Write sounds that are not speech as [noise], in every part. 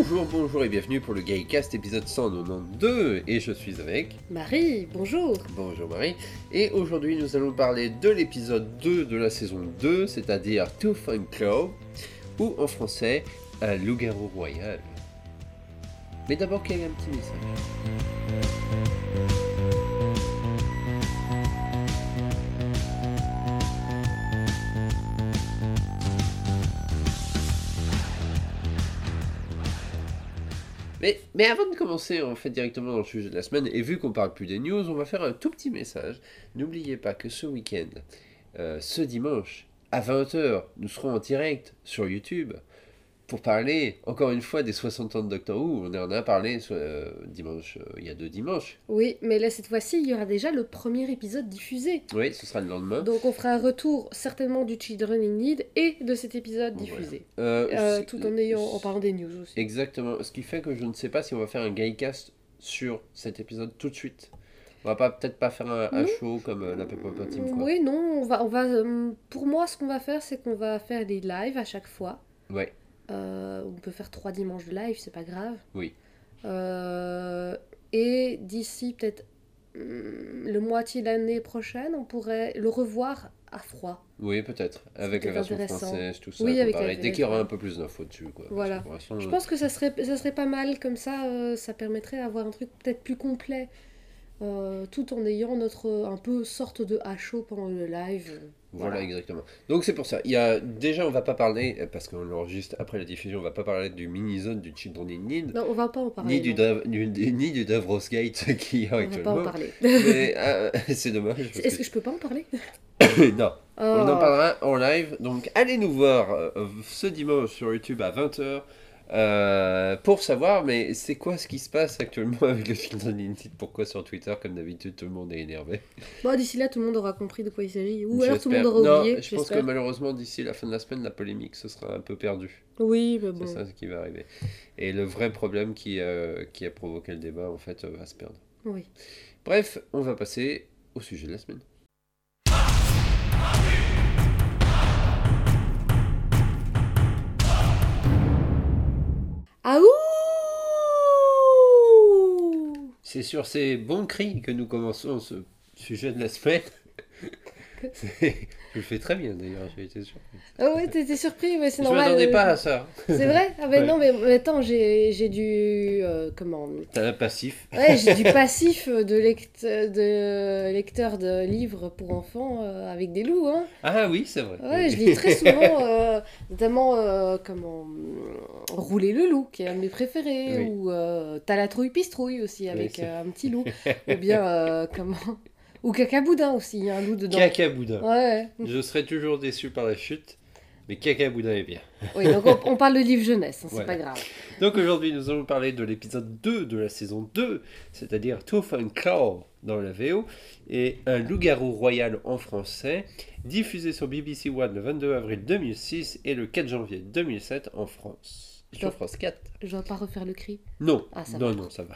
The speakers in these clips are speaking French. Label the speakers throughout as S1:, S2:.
S1: Bonjour, bonjour et bienvenue pour le Gaycast épisode 192 et je suis avec
S2: Marie, bonjour.
S1: Bonjour Marie. Et aujourd'hui nous allons parler de l'épisode 2 de la saison 2, c'est-à-dire Tooth and Claw ou en français Un loup-garou royal. Mais d'abord quel est un petit message? Mais, avant de commencer en fait directement dans le sujet de la semaine, et vu qu'on parle plus des news, on va faire un tout petit message. N'oubliez pas que ce week-end, euh, ce dimanche, à 20h, nous serons en direct sur YouTube pour parler encore une fois des 60 ans de Doctor Who. On en a parlé euh, dimanche, euh, il y a deux dimanches.
S2: Oui, mais là cette fois-ci, il y aura déjà le premier épisode diffusé.
S1: Oui, ce sera le lendemain.
S2: Donc on fera un retour certainement du Children in Need et de cet épisode diffusé.
S1: Euh,
S2: Euh, tout en, ayant, en parlant des news aussi.
S1: Exactement. Ce qui fait que je ne sais pas si on va faire un gaycast sur cet épisode tout de suite. On va pas peut-être pas faire un, show comme euh, la Peppa Team. Quoi.
S2: Oui, non, on va, on va, euh, pour moi, ce qu'on va faire, c'est qu'on va faire des lives à chaque fois.
S1: Ouais.
S2: Euh, on peut faire trois dimanches de live, c'est pas grave.
S1: Oui.
S2: Euh, et d'ici peut-être hum, le moitié de l'année prochaine, on pourrait le revoir à froid.
S1: Oui, peut-être. Avec la version française, tout ça.
S2: Oui, avec la.
S1: Dès qu'il y aura un peu plus d'infos dessus. Quoi.
S2: Voilà. Je pense que ça serait, ça serait pas mal comme ça, euh, ça permettrait d'avoir un truc peut-être plus complet, euh, tout en ayant notre un peu sorte de chaud pendant le live.
S1: Voilà, exactement. Donc c'est pour ça. Il y a déjà, on va pas parler euh, parce qu'on l'enregistre après la diffusion. On va pas parler du mini-zone du Children in Need,
S2: Non, on va pas en parler.
S1: ni du. Dav- du- ni du Davros Gate [laughs] qui y a
S2: on va pas en
S1: actuellement.
S2: parler. [laughs]
S1: Euh, [laughs] c'est dommage.
S2: Est-ce que je peux pas en parler?
S1: Que- [coughs] [coughs] non. On en
S2: Oh.
S1: parlera en live. Donc allez nous voir euh, ce dimanche sur YouTube à 20h pour savoir, mais c'est quoi ce qui se passe actuellement [laughs] avec le in Need Pourquoi sur Twitter, comme d'habitude, tout le monde est énervé?
S2: Bon, d'ici là, tout le monde aura compris de quoi il s'agit. Ou alors tout le monde aura
S1: Non,
S2: oublié.
S1: je pense que malheureusement, d'ici la fin de la semaine, la polémique, ce sera un peu perdu.
S2: Oui, mais bon.
S1: C'est ça ce qui va arriver. Et le vrai problème qui, euh, qui a provoqué le débat, en fait, euh, va se perdre.
S2: Oui.
S1: Bref, on va passer au sujet de la semaine. C'est sur ces bons cris que nous commençons ce sujet de la semaine. Je [laughs] le fais très bien d'ailleurs, j'ai été surpris.
S2: Ah ouais, t'étais surpris, mais c'est
S1: Je
S2: normal.
S1: m'attendais
S2: euh,
S1: pas à ça.
S2: C'est vrai Ah ben [laughs]
S1: Ouais.
S2: non, mais, attends, j'ai j'ai du... euh, comment
S1: T'as un passif.
S2: Ouais, j'ai du [laughs] passif de, lect- de lecteur de livres pour enfants euh, avec des loups, hein.
S1: Ah oui, c'est vrai.
S2: Ouais, je lis très souvent, euh, notamment, comment, Rouler le loup, qui est un de mes préférés,
S1: Oui.
S2: ou T'as la trouille pistrouille aussi, avec un petit loup, ou bien, comment, ou Cacaboudin aussi, il y a un loup dedans.
S1: Caca Boudin.
S2: Ouais,
S1: Je serais toujours déçu par la chute, mais Caca Boudin est bien.
S2: oui, donc on, on parle de livre jeunesse, hein, c'est
S1: Voilà.
S2: pas grave.
S1: Donc aujourd'hui, nous allons parler de l'épisode 2 de la saison 2, c'est-à-dire Tooth and Claw dans la VO, et Un loup-garou royal en français, diffusé sur BBC One le 22 avril 2006 et le 4 janvier 2007 en France. Sur
S2: Top.
S1: France 4.
S2: Je dois pas refaire le cri.
S1: Non,
S2: Ah, ça
S1: non,
S2: va.
S1: non, ça va.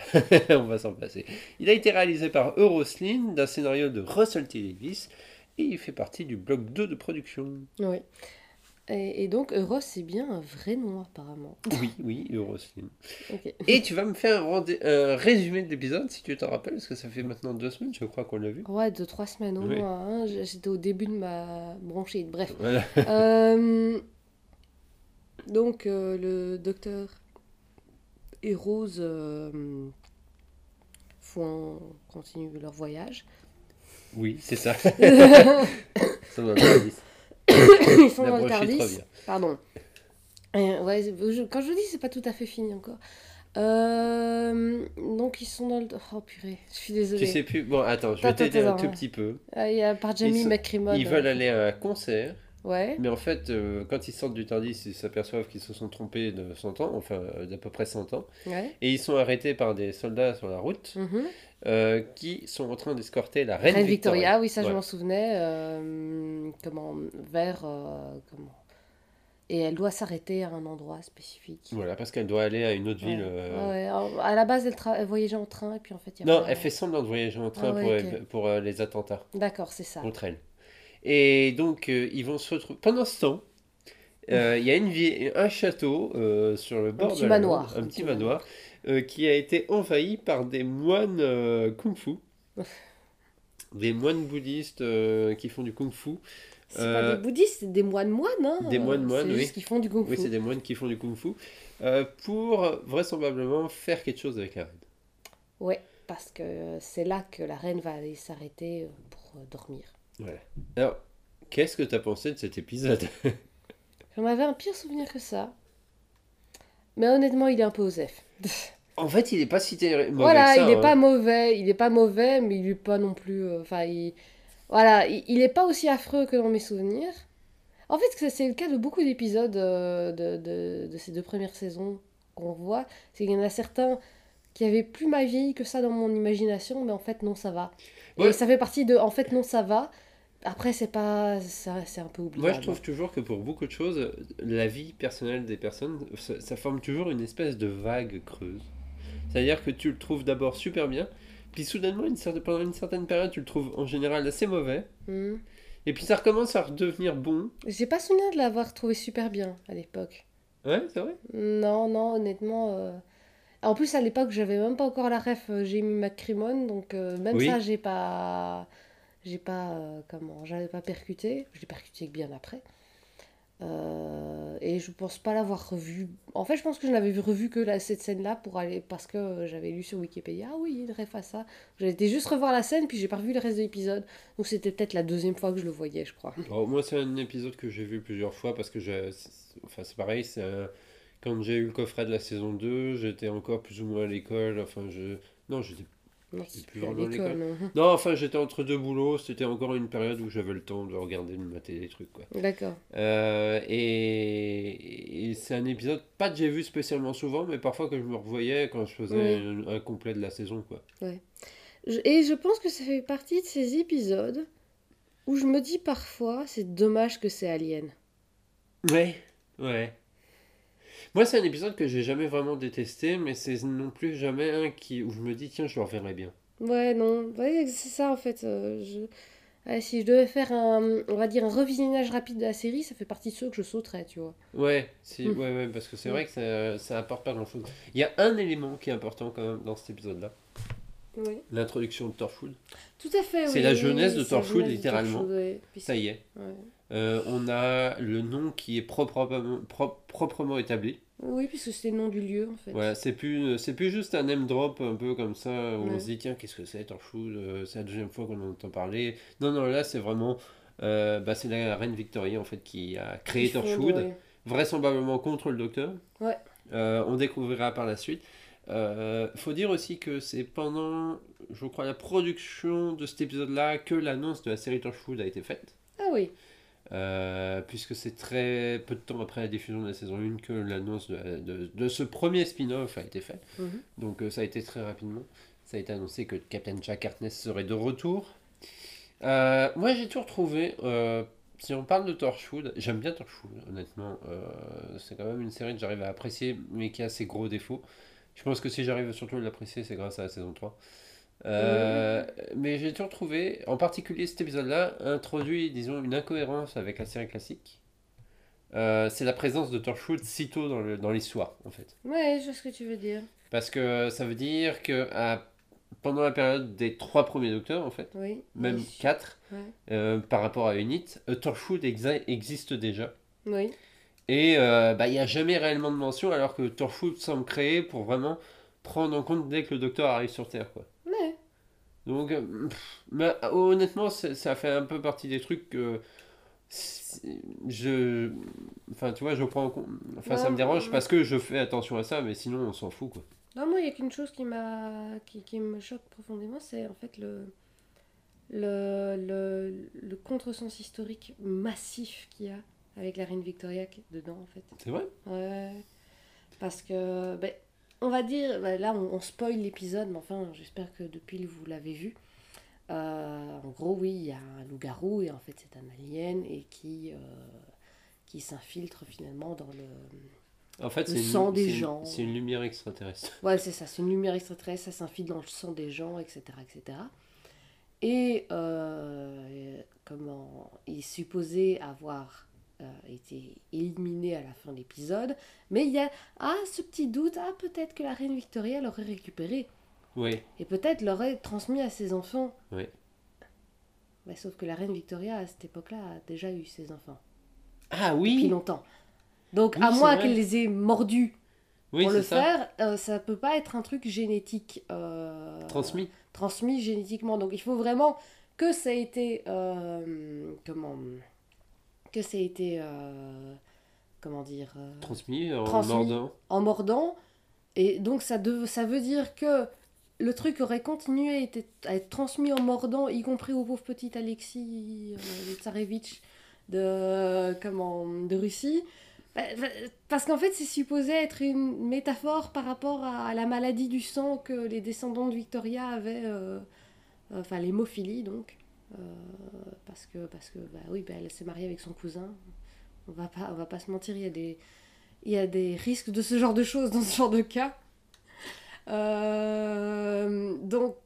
S1: [laughs] On va s'en passer. Il a été réalisé par Euroslin d'un scénario de Russell T. Davis et il fait partie du bloc 2 de production.
S2: Oui. Et, et donc, Euros, c'est bien un vrai nom, apparemment. [laughs]
S1: Oui, oui, Euroslin.
S2: Ok.
S1: Et tu vas me faire un, résumé de l'épisode si tu t'en rappelles, parce que ça fait maintenant deux semaines, je crois qu'on l'a vu.
S2: Ouais, deux, trois semaines au
S1: Oui.
S2: moins. hein. J'étais au début de ma bronchite. Bref.
S1: Voilà.
S2: Euh, donc, euh, le docteur et Rose euh, font, continuent leur voyage.
S1: Oui, c'est ça. [laughs] ça dit.
S2: Ils sont dans le Tardis. Pardon. Euh, ouais, je- quand je dis, c'est pas tout à fait fini encore. Euh, donc, ils sont dans le. Oh purée, je suis désolée.
S1: Tu sais plus. Bon, attends, je vais t'aider un tout petit peu.
S2: Ah, Il y a par Jamie
S1: Ils sont-. Ils veulent aller à un concert,
S2: Ouais.
S1: mais en fait, euh, quand ils sortent du Tardis, ils s'aperçoivent qu'ils se sont trompés de 100 ans, enfin euh, d'à peu près 100 ans,
S2: Ouais.
S1: et ils sont arrêtés par des soldats sur la route
S2: Mhm.
S1: euh, qui sont en train d'escorter la reine,
S2: Reine Victoria, oui, ça je m'en souvenais. euh, comment Vers. comment Et elle doit s'arrêter à un endroit spécifique.
S1: Voilà, parce qu'elle doit aller à une autre
S2: Ouais.
S1: ville. euh,
S2: Ouais, ouais. Alors, à la base, elle, voyageait en train, et puis en fait, il y a
S1: Non,
S2: pas-
S1: elle fait semblant de voyager en train
S2: Ah ouais,
S1: pour, pour euh, les attentats
S2: D'accord, c'est ça.
S1: contre elle. Et donc, euh, ils vont se retrouver. Pendant ce temps, Euh, Il y a une vie, un château euh, sur le bord
S2: petit
S1: de la
S2: manoir.
S1: Un
S2: Un
S1: petit
S2: petit
S1: manoir, euh, qui a été envahi par des moines kung-fu. Des moines bouddhistes qui font du kung-fu.
S2: C'est pas des bouddhistes, c'est des moines moines. Hein.
S1: Des moines moines, oui.
S2: qu'ils font du kung fu.
S1: Oui, c'est des moines qui font du kung-fu. pour vraisemblablement faire quelque chose avec la reine.
S2: Ouais, parce que c'est là que la reine va aller s'arrêter pour dormir.
S1: Voilà. Alors, qu'est-ce que tu as pensé de cet épisode?
S2: J'en avais un pire souvenir que ça. Mais honnêtement, il est un peu osef. [laughs]
S1: En fait, il est pas si terrible. mauvais
S2: voilà,
S1: que ça,
S2: il est
S1: hein.
S2: pas mauvais, il est pas mauvais, mais il est pas non plus. euh, Enfin, il... voilà, il, il est pas aussi affreux que dans mes souvenirs. En fait, c'est- c'est le cas de beaucoup d'épisodes euh, de, de, de ces deux premières saisons qu'on voit. C'est qu'il y en a certains qui avaient plus ma vie que ça dans mon imagination, mais en fait, non, ça va.
S1: Ouais.
S2: Et ça fait partie de. En fait, non, ça va. Après, c'est pas. ça- C'est un peu oubliable.
S1: Moi, je trouve toujours que pour beaucoup de choses, la vie personnelle des personnes, ça, ça forme toujours une espèce de vague creuse. C'est-à-dire que tu le trouves d'abord super bien, puis soudainement, une certaine, pendant une certaine période, tu le trouves en général assez mauvais,
S2: Hmm.
S1: et puis ça recommence à redevenir bon.
S2: J'ai pas souvenir de l'avoir trouvé super bien à l'époque.
S1: Ouais, c'est vrai?
S2: Non, non, honnêtement. euh, En plus, à l'époque, j'avais même pas encore la ref euh, Jamie McCrimmon, donc euh, même
S1: Oui.
S2: ça, j'ai pas. J'ai pas. euh, comment J'avais pas percuté. Je l'ai percuté bien après. Euh, et je pense pas l'avoir revu. En fait, je pense que je n'avais vu- revu que la- cette scène-là pour aller. Parce que j'avais lu sur Wikipédia. Ah oui, il ref à ça. Été juste revoir la scène, puis j'ai pas revu le reste de l'épisode. Donc c'était peut-être la deuxième fois que je le voyais, je crois.
S1: Moi, c'est un épisode que j'ai vu plusieurs fois parce que c'est- enfin, c'est pareil, c'est quand j'ai eu le coffret de la saison 2, j'étais encore plus ou moins à l'école. Enfin, je. Non, j'étais.
S2: Non,
S1: plus
S2: à l'école, non.
S1: Enfin, j'étais entre deux boulots. C'était encore une période où j'avais le temps de regarder, de mater des trucs, quoi.
S2: D'accord.
S1: Euh, et et c'est un épisode, pas que j'ai vu spécialement souvent, mais parfois que je me revoyais quand je faisais un, un complet de la saison, quoi.
S2: Je- Et je pense que ça fait partie de ces épisodes où je me dis parfois, c'est dommage que c'est Alien.
S1: Ouais, ouais. Moi, c'est un épisode que j'ai jamais vraiment détesté, mais c'est non plus jamais un qui, où je me dis, tiens, je le reverrai bien.
S2: Ouais, non, ouais, c'est ça en fait. euh, je... ouais, si je devais faire un, on va dire, un revisionnage rapide de la série, ça fait partie de ceux que je sauterais, tu vois.
S1: Ouais, si,
S2: Mm.
S1: ouais, ouais, parce que c'est
S2: Mm.
S1: vrai que ça, ça apporte pas grand-chose. Il y a un élément qui est important quand même dans cet épisode-là,
S2: Oui.
S1: l'introduction de Torchwood.
S2: Tout à fait,
S1: C'est
S2: oui,
S1: la jeunesse
S2: oui,
S1: de Torchwood,
S2: de
S1: littéralement.
S2: Torchwood, ouais. Puis
S1: Ça y est.
S2: ouais.
S1: Euh, on a le nom qui est proprement, pro- proprement établi.
S2: Oui, puisque c'est le nom du lieu en fait.
S1: Voilà, c'est plus, c'est plus juste un name drop un peu comme ça, où on
S2: Ouais.
S1: se dit, tiens, qu'est-ce que c'est, Torchwood euh, C'est la deuxième fois qu'on en entend parler. Non, non, là, c'est vraiment. euh, bah, c'est la reine Victoria, en fait, qui a créé Torchwood,
S2: ouais.
S1: vraisemblablement contre le docteur.
S2: Ouais.
S1: Euh, on découvrira par la suite. Euh, faut dire aussi que c'est pendant, je crois, la production de cet épisode-là que l'annonce de la série Torchwood a été faite.
S2: Ah oui.
S1: Euh, puisque c'est très peu de temps après la diffusion de la saison 1 que l'annonce de, de- de ce premier spin-off a été faite.
S2: Mhm.
S1: Donc euh, ça a été très rapidement. Ça a été annoncé que Captain Jack Harkness serait de retour. Euh, moi j'ai toujours trouvé, euh, si on parle de Torchwood, j'aime bien Torchwood honnêtement. C'est quand même une série que j'arrive à apprécier mais qui a ses gros défauts. Je pense que si j'arrive surtout à l'apprécier c'est grâce à la saison 3. Euh, Mais j'ai toujours trouvé, en particulier cet épisode-là, introduit, disons, une incohérence avec la série classique. Euh, c'est la présence de Torchwood si tôt dans le- dans l'histoire, en fait.
S2: Ouais, je vois ce que tu veux dire.
S1: Parce que ça veut dire que à- pendant la période des trois premiers docteurs, en fait,
S2: Oui.
S1: même
S2: Oui.
S1: quatre,
S2: Ouais.
S1: euh, par rapport à Unit, Torchwood exa- existe déjà.
S2: Oui.
S1: Et bah, il n'y a jamais réellement de mention, alors que Torchwood semble créé pour vraiment prendre en compte dès que le docteur arrive sur Terre, quoi. Donc, euh, pff, mais, euh, honnêtement, ça fait un peu partie des trucs que je. Enfin, tu vois, je prends en compte. Enfin, ça me dérange parce que je fais attention à ça, mais sinon, on s'en fout, quoi.
S2: Non, moi, il y a qu'une chose qui m'a qui, qui me choque profondément, c'est en fait le le, le, le contresens historique massif qu'il y a avec la reine Victoria qui est dedans, en fait.
S1: C'est vrai?
S2: Ouais. Parce que, ben, on va dire, ben, là, on, on spoil l'épisode, mais enfin, j'espère que depuis vous l'avez vu. Euh, en gros, oui, il y a un loup-garou et en fait, c'est un alien et qui, euh, qui s'infiltre finalement dans le.
S1: En fait,
S2: Le
S1: une,
S2: sang des gens.
S1: C'est une lumière extraterrestre. [laughs]
S2: Ouais, c'est ça, c'est une lumière extraterrestre, ça s'infiltre dans le sang des gens, etc. etc. Et euh, comment il est supposé avoir a été éliminée à la fin de l'épisode. Mais il y a ah, ce petit doute, ah, peut-être que la reine Victoria l'aurait récupéré.
S1: Oui.
S2: Et peut-être l'aurait transmis à ses enfants.
S1: Oui.
S2: Bah, sauf que la reine Victoria, à cette époque-là, a déjà eu ses enfants.
S1: Ah
S2: Depuis
S1: oui.
S2: longtemps. Donc,
S1: Oui,
S2: à moins qu'elle les ait mordus
S1: Oui,
S2: pour le
S1: ça.
S2: faire, euh, ça peut pas être un truc génétique. euh,
S1: Transmis.
S2: transmis génétiquement. Donc il faut vraiment que ça ait été euh, comment que ça ait été euh, comment dire euh,
S1: Transmis en
S2: Transmis.
S1: mordant.
S2: en mordant et donc ça dev- ça veut dire que le truc aurait continué à être, à être transmis en mordant y compris au pauvre petit Alexis euh, Tsarevitch de comment de Russie Bah, bah, parce qu'en fait c'est supposé être une métaphore par rapport à la maladie du sang que les descendants de Victoria avaient euh, euh, enfin l'hémophilie donc euh, parce que parce que bah oui bah, elle s'est mariée avec son cousin on va pas on va pas se mentir il y a des il y a des risques de ce genre de choses dans ce genre de cas Euh, donc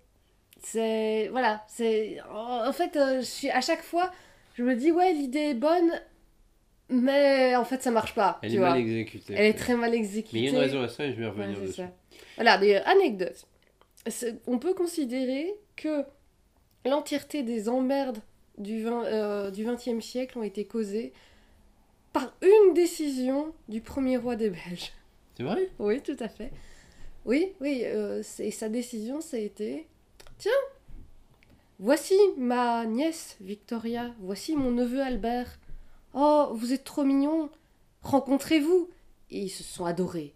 S2: c'est voilà c'est en fait euh, je suis à chaque fois je me dis ouais l'idée est bonne mais en fait ça marche pas
S1: Elle
S2: tu
S1: est
S2: vois
S1: mal exécutée.
S2: elle est très mal exécutée
S1: Mais il y a une raison à ça et je vais
S2: Ouais,
S1: revenir
S2: c'est
S1: dessus.
S2: ça. Voilà, des anecdotes. On peut considérer que l'entièreté des emmerdes du, 20, euh, du 20e siècle ont été causées par une décision du premier roi des Belges.
S1: C'est vrai?
S2: Oui, tout à fait. Oui, oui, euh, c'est- sa décision, ça a été Tiens, voici ma nièce Victoria, voici mon neveu Albert. Oh, vous êtes trop mignons, rencontrez-vous. Et ils se sont adorés.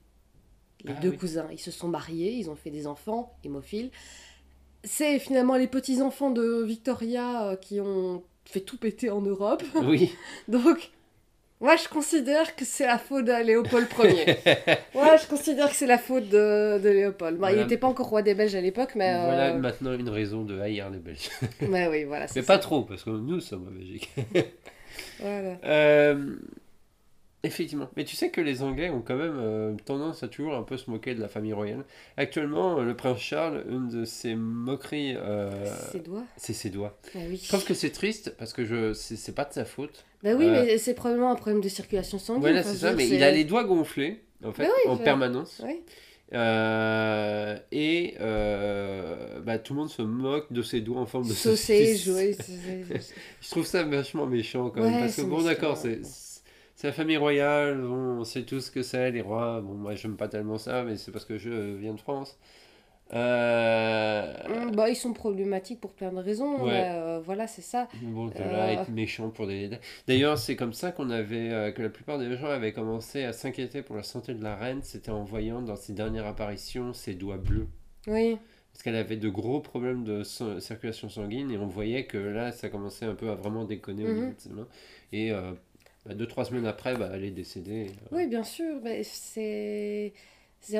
S2: Les
S1: Ah
S2: deux
S1: oui.
S2: cousins, ils se sont mariés, ils ont fait des enfants, hémophiles. C'est finalement les petits-enfants de Victoria euh, qui ont fait tout péter en Europe. [laughs]
S1: Oui.
S2: Donc, moi, je considère que c'est la faute de Léopold Ier. [laughs] Ouais, je considère que c'est la faute de, de Léopold. Bon, Il n'était pas encore roi des Belges à l'époque, mais. euh,
S1: Voilà maintenant une raison de haïr les Belges. [laughs]
S2: mais oui, voilà.
S1: Mais pas trop, parce que nous sommes en Belgique.
S2: Voilà.
S1: Euh, Effectivement. Mais tu sais que les Anglais ont quand même euh, tendance à toujours un peu se moquer de la famille royale. Actuellement, euh, le prince Charles, une de ses moqueries, euh,
S2: Ses doigts
S1: c'est ses doigts.
S2: Bah oui.
S1: Je trouve que c'est triste parce que je c'est pas de sa faute.
S2: Bah oui,
S1: Euh,
S2: mais c'est probablement un problème de circulation sanguine.
S1: Voilà, c'est ça. Mais il a les doigts gonflés, en fait,
S2: oui,
S1: en permanence.
S2: Oui.
S1: Euh, et euh, bah, tout le monde se moque de ses doigts en forme de
S2: Sausage,
S1: saucisse.
S2: oui. [laughs]
S1: Je trouve ça vachement méchant quand même. Parce que bon, d'accord, c'est c'est la famille royale, bon, on sait tout ce que c'est, les rois. Bon, moi j'aime pas tellement ça, mais c'est parce que je viens de France. Euh...
S2: Hum, Bah, ils sont problématiques pour plein de raisons.
S1: Ouais.
S2: mais, euh, voilà, c'est ça.
S1: Bon, de
S2: Euh.
S1: là, être méchant pour des. D'ailleurs, c'est comme ça qu'on avait, euh, que la plupart des gens avaient commencé à s'inquiéter pour la santé de la reine. C'était en voyant dans ses dernières apparitions ses doigts bleus.
S2: Oui.
S1: Parce qu'elle avait de gros problèmes de circulation sanguine et on voyait que là, ça commençait un peu à vraiment déconner au
S2: Mhm.
S1: niveau de ses mains. Et bah, deux, trois semaines après, bah, elle est décédée.
S2: Oui, bien sûr, mais c'est,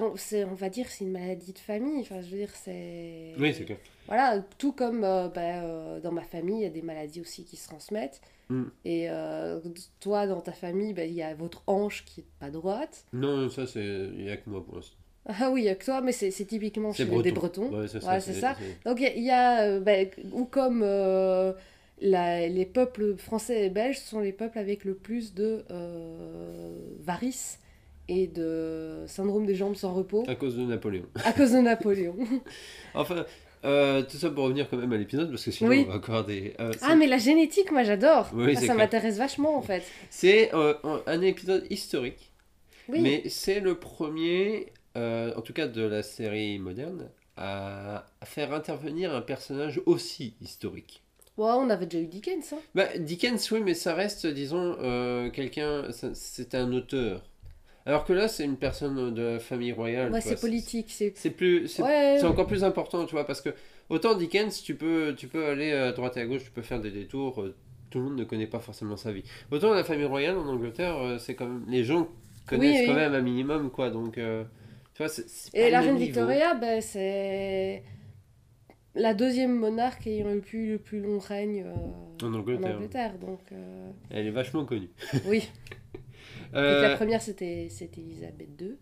S2: on va dire, c'est une maladie de famille. Enfin, je veux dire, c'est.
S1: Oui, c'est clair.
S2: Voilà, tout comme euh, bah, euh, dans ma famille, il y a des maladies aussi qui se transmettent.
S1: Mm.
S2: Et euh, toi, dans ta famille, bah, il y a votre hanche qui est pas droite.
S1: Non, ça, c'est... il n'y a que moi pour l'instant.
S2: Ah oui, il y a que toi, mais c'est, c'est typiquement chez des
S1: breton.
S2: Bretons.
S1: Ouais, c'est
S2: Voilà,
S1: ça.
S2: c'est ça. Donc il y a, y euh, bah, ou comme euh, la- les peuples français et belges sont les peuples avec le plus de euh, varices et de syndrome des jambes sans repos
S1: À cause de Napoléon.
S2: à cause de Napoléon. [laughs]
S1: Enfin, euh, tout ça pour revenir quand même à l'épisode, parce que sinon,
S2: Oui.
S1: on va encore des... euh,
S2: ah mais la génétique, moi j'adore.
S1: Oui,
S2: Ça,
S1: c'est
S2: ça m'intéresse vachement en fait.
S1: C'est euh, un- épisode historique.
S2: Oui.
S1: Mais c'est le premier, en tout cas de la série moderne, à faire intervenir un personnage aussi historique.
S2: Ouais, on avait déjà eu Dickens. Hein.
S1: Bah, Dickens, oui, mais ça reste, disons, euh, quelqu'un, c'est un auteur. Alors que là, c'est une personne de la famille royale.
S2: Ouais, c'est politique. C'est...
S1: Plus, c'est
S2: Ouais.
S1: encore plus important, tu vois, parce que autant Dickens, tu peux, tu peux aller à droite et à gauche, tu peux faire des détours, euh, tout le monde ne connaît pas forcément sa vie. Autant la famille royale en Angleterre, euh, c'est quand même, les gens connaissent
S2: Oui,
S1: quand
S2: oui.
S1: même un minimum, quoi, donc, tu vois, c'est
S2: Et la reine. Victoria, ben, c'est la deuxième monarque ayant eu le plus, le plus long règne euh,
S1: En
S2: en
S1: Angleterre,
S2: Angleterre. Donc, euh,
S1: elle est vachement connue. [laughs]
S2: oui.
S1: Euh,
S2: la première, c'était Elisabeth II.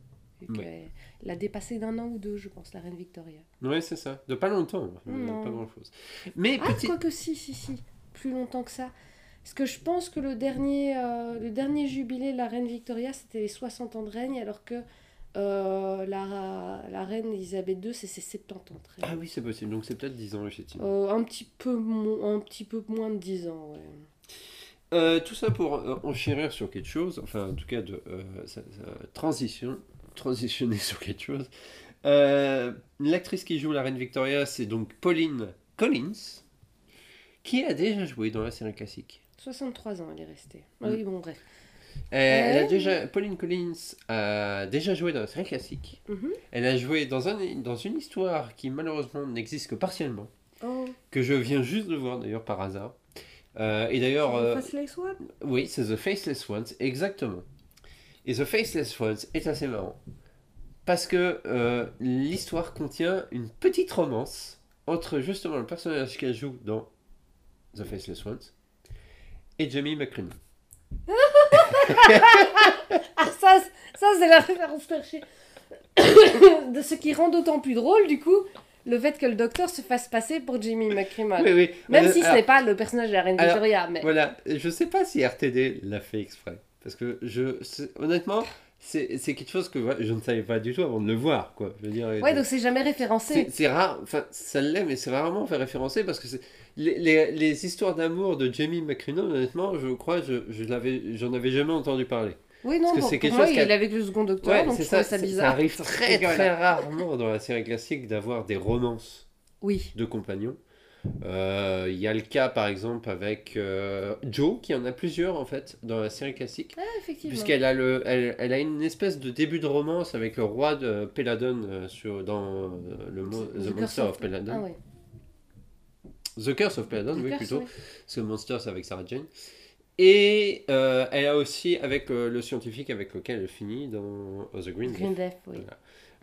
S1: Ouais.
S2: Elle a dépassé d'un an ou deux, je pense, la reine Victoria.
S1: Ouais, c'est ça, de pas longtemps,
S2: Non.
S1: pas grand chose. Mais
S2: Ah,
S1: petit,
S2: quoique si, si, si. Plus longtemps que ça. Parce que je pense que le dernier, le dernier jubilé de la reine Victoria, c'était les 60 ans de règne, alors que euh, la, la reine Elisabeth II, c'est ses 70 ans de
S1: Ah oui, c'est possible. Donc c'est peut-être 10 ans, effectivement.
S2: Euh, un, petit peu un petit peu moins de 10 ans, ouais.
S1: Euh, tout ça pour enchérir sur quelque chose, enfin en tout cas de ça- ça- transition, transitionner [laughs] sur quelque chose. L'actrice qui joue la reine Victoria, c'est donc Pauline Collins, qui a déjà joué dans la série classique.
S2: 63 ans, elle est restée. Ah
S1: Mm.
S2: oui, bon, bref.
S1: Euh, elle a
S2: Ouais.
S1: déjà, Pauline Collins a déjà joué dans la série classique.
S2: Mhm.
S1: Elle a joué dans, un, dans une histoire qui malheureusement n'existe que partiellement,
S2: Oh,
S1: que je viens juste de voir d'ailleurs par hasard. Euh, et d'ailleurs, euh,
S2: Faceless One
S1: Oui, c'est The Faceless Ones, exactement. Et The Faceless Ones est assez marrant. Parce que euh, l'histoire contient une petite romance entre justement le personnage qu'elle joue dans The Faceless Ones et Jamie McCrimmon.
S2: Ah, ça, ça c'est la référence perchée. [coughs] de ce qui rend d'autant plus drôle, du coup, le fait que le docteur se fasse passer pour Jimmy McCrimmon.
S1: Oui, oui.
S2: Même
S1: Euh,
S2: si ce n'est pas le personnage de la reine
S1: alors,
S2: Victoria, mais...
S1: Voilà, je sais pas si RTD l'a fait exprès. Parce que je, honnêtement, c'est c'est quelque chose que je ne savais pas du tout avant de le voir. Quoi. Je veux dire,
S2: Ouais, donc c'est jamais référencé.
S1: C'est c'est rare, enfin ça l'est, mais c'est rarement fait référencer parce que c'est les, les, les histoires d'amour de Jamie McCrimmon, honnêtement, je crois, je, je l'avais, j'en avais jamais entendu parler.
S2: Oui, non,
S1: Parce que
S2: bon,
S1: quelque
S2: moi,
S1: chose
S2: il est avec le second docteur, donc
S1: c'est
S2: je trouvais ça
S1: c'est-
S2: bizarre.
S1: arrive très très rarement dans la série classique d'avoir des romances
S2: Oui.
S1: de compagnons. Euh, Il y a le cas par exemple avec euh, Joe, qui en a plusieurs en fait dans la série classique.
S2: Ah, effectivement.
S1: Puisqu'elle a, le, elle, elle a une espèce de début de romance avec le roi de Peladon euh, sur, dans le The, Monster of Peladon.
S2: Ah, ouais.
S1: The Curse of Peladon,
S2: The
S1: oui,
S2: Curse,
S1: plutôt.
S2: oui.
S1: Parce que Monster, c'est avec Sarah Jane. Et euh, elle a aussi avec euh, le scientifique avec lequel elle finit dans The Green
S2: Green
S1: Death.
S2: Oui.
S1: Voilà.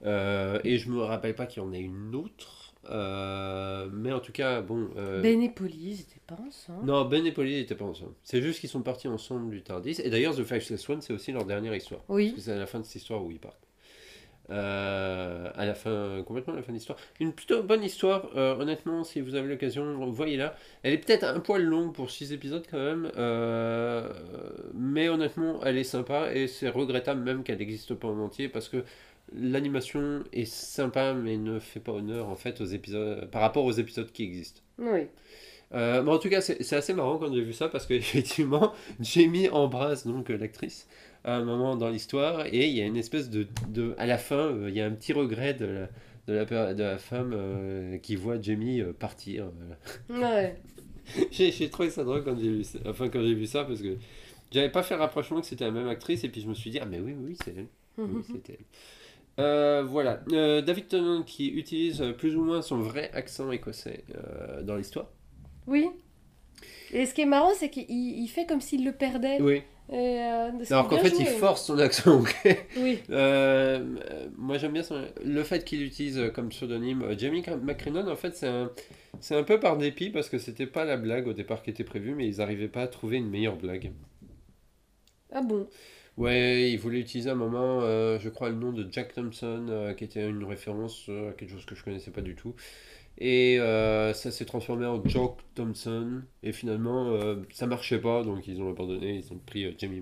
S1: Euh, et je me rappelle pas qu'il y en ait une autre. Mais en tout cas, bon.
S2: Ben et Polly, c'était pas ensemble.
S1: Non, Ben et Polly n'étaient pas ensemble. C'est juste qu'ils sont partis ensemble du Tardis. Et d'ailleurs, The Faceless One, c'est aussi leur dernière histoire.
S2: Oui.
S1: Parce que c'est à la fin de cette histoire où ils partent. Euh, à la fin, complètement à la fin de l'histoire. Une plutôt bonne histoire, euh, honnêtement, si vous avez l'occasion, voyez-la. Elle est peut-être un poil longue pour 6 épisodes quand même, euh, mais honnêtement, elle est sympa et c'est regrettable même qu'elle n'existe pas en entier parce que l'animation est sympa mais ne fait pas honneur en fait aux épisodes par rapport aux épisodes qui existent.
S2: Oui.
S1: Euh, mais en tout cas, c'est assez marrant quand j'ai vu ça parce qu'effectivement, [laughs] Jamie embrasse donc l'actrice à un moment dans l'histoire et il y a une espèce de. de à la fin, euh, il y a un petit regret de la, de la, de la femme euh, qui voit Jamie euh, partir. voilà.
S2: Ouais. [laughs]
S1: J'ai trouvé ça drôle quand j'ai vu ça, enfin, quand j'ai vu ça parce que j'avais pas fait le rapprochement que c'était la même actrice et puis je me suis dit, ah, mais oui, oui, c'est elle. Oui, c'était elle. Euh, voilà, Euh, David Tennant qui utilise plus ou moins son vrai accent écossais euh, dans l'histoire.
S2: Oui. Et ce qui est marrant, c'est qu'il il fait comme s'il le perdait.
S1: Oui,
S2: Et, euh, qui
S1: Alors qu'en fait, il force son accent anglais. [laughs]
S2: Oui.
S1: Euh, moi, j'aime bien son- le fait qu'il utilise comme pseudonyme euh, Jamie McCrinnon. En fait, c'est un, c'est un peu par dépit parce que c'était pas la blague au départ qui était prévue, mais ils n'arrivaient pas à trouver une meilleure blague.
S2: Ah bon?
S1: Ouais, ils voulaient utiliser un moment, euh, je crois, le nom de Jack Thompson, euh, qui était une référence euh, à quelque chose que je connaissais pas du tout. Et euh, ça s'est transformé en Jock Thompson. Et finalement, euh, ça marchait pas, donc ils ont abandonné. Ils ont pris euh, Jamie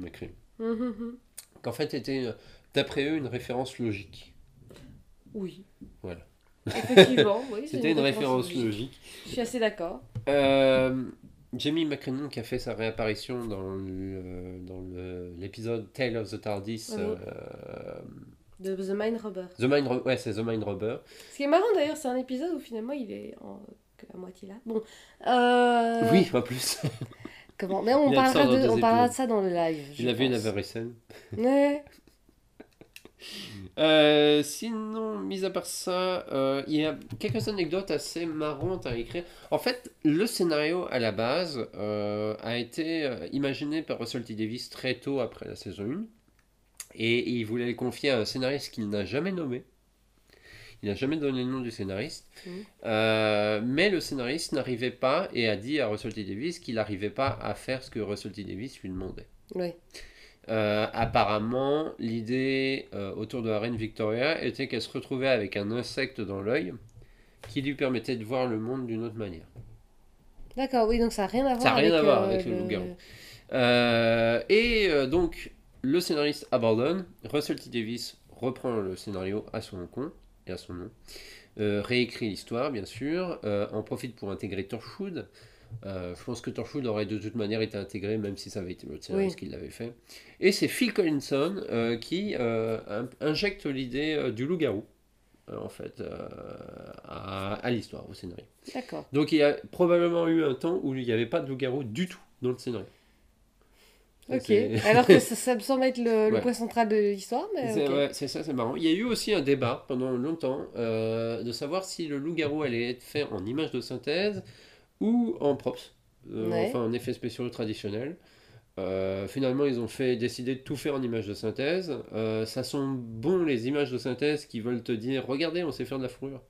S2: hum. [laughs]
S1: Qu'en fait était, euh, d'après eux, une référence logique.
S2: Oui.
S1: Voilà.
S2: Effectivement, oui. [laughs] c'est
S1: C'était une référence logique.
S2: Je suis assez d'accord.
S1: Euh, Jamie McCrinnon qui a fait sa réapparition dans le- dans l'épisode Tale of the TARDIS. Euh,
S2: De The Mind Robber.
S1: The Mind Ro- ouais, c'est The Mind Robber.
S2: Ce qui est marrant d'ailleurs, c'est un épisode où finalement il est en... à moitié là. Bon. Euh...
S1: Oui, en plus.
S2: Comment? Mais on parlera, de, on parlera de ça dans le live.
S1: Il a vu vraie scène.
S2: Ouais.
S1: Euh, sinon, mis à part ça, euh, il y a quelques anecdotes assez marrantes à écrire. En fait, le scénario à la base euh, a été imaginé par Russell T. Davis très tôt après la saison 1. Et il voulait le confier à un scénariste qu'il n'a jamais nommé. Il n'a jamais donné le nom du scénariste. Euh, mais le scénariste n'arrivait pas et a dit à Russell T. Davis qu'il n'arrivait pas à faire ce que Russell T. Davis lui demandait. Euh, apparemment, l'idée euh, autour de la reine Victoria était qu'elle se retrouvait avec un insecte dans l'œil qui lui permettait de voir le monde d'une autre manière.
S2: D'accord, oui, donc ça n'a rien à voir
S1: Ça a rien
S2: avec,
S1: à voir
S2: euh,
S1: avec le loup-garou. Euh, et donc, le scénariste abandonne. Russell T. Davis reprend le scénario à son compte et à son nom. Réécrit l'histoire, bien sûr. en profite pour intégrer Torchwood. Euh, je pense que Torchwood aurait de toute manière été intégré, même si ça avait été l'autre scénariste qui l'avait fait. Et c'est Phil Collinson euh, qui euh, in- injecte l'idée du loup-garou, en fait, à, à l'histoire, au scénario.
S2: D'accord.
S1: Donc il y a probablement eu un temps où il n'y avait pas de loup-garou du tout dans le scénario.
S2: Ok. [laughs] Alors que ça, ça me [laughs] semble être le, le
S1: Ouais.
S2: point central de l'histoire, mais
S1: C'est ouais, c'est ça, c'est marrant. Il y a eu aussi un débat pendant longtemps de savoir si le loup-garou allait être fait en image de synthèse ou en props, euh,
S2: Ouais.
S1: enfin en effets spéciaux traditionnels. Euh, finalement, ils ont fait décider de tout faire en image de synthèse. Euh, ça sont bons les images de synthèse qui veulent te dire regardez, on sait faire de la fourrure.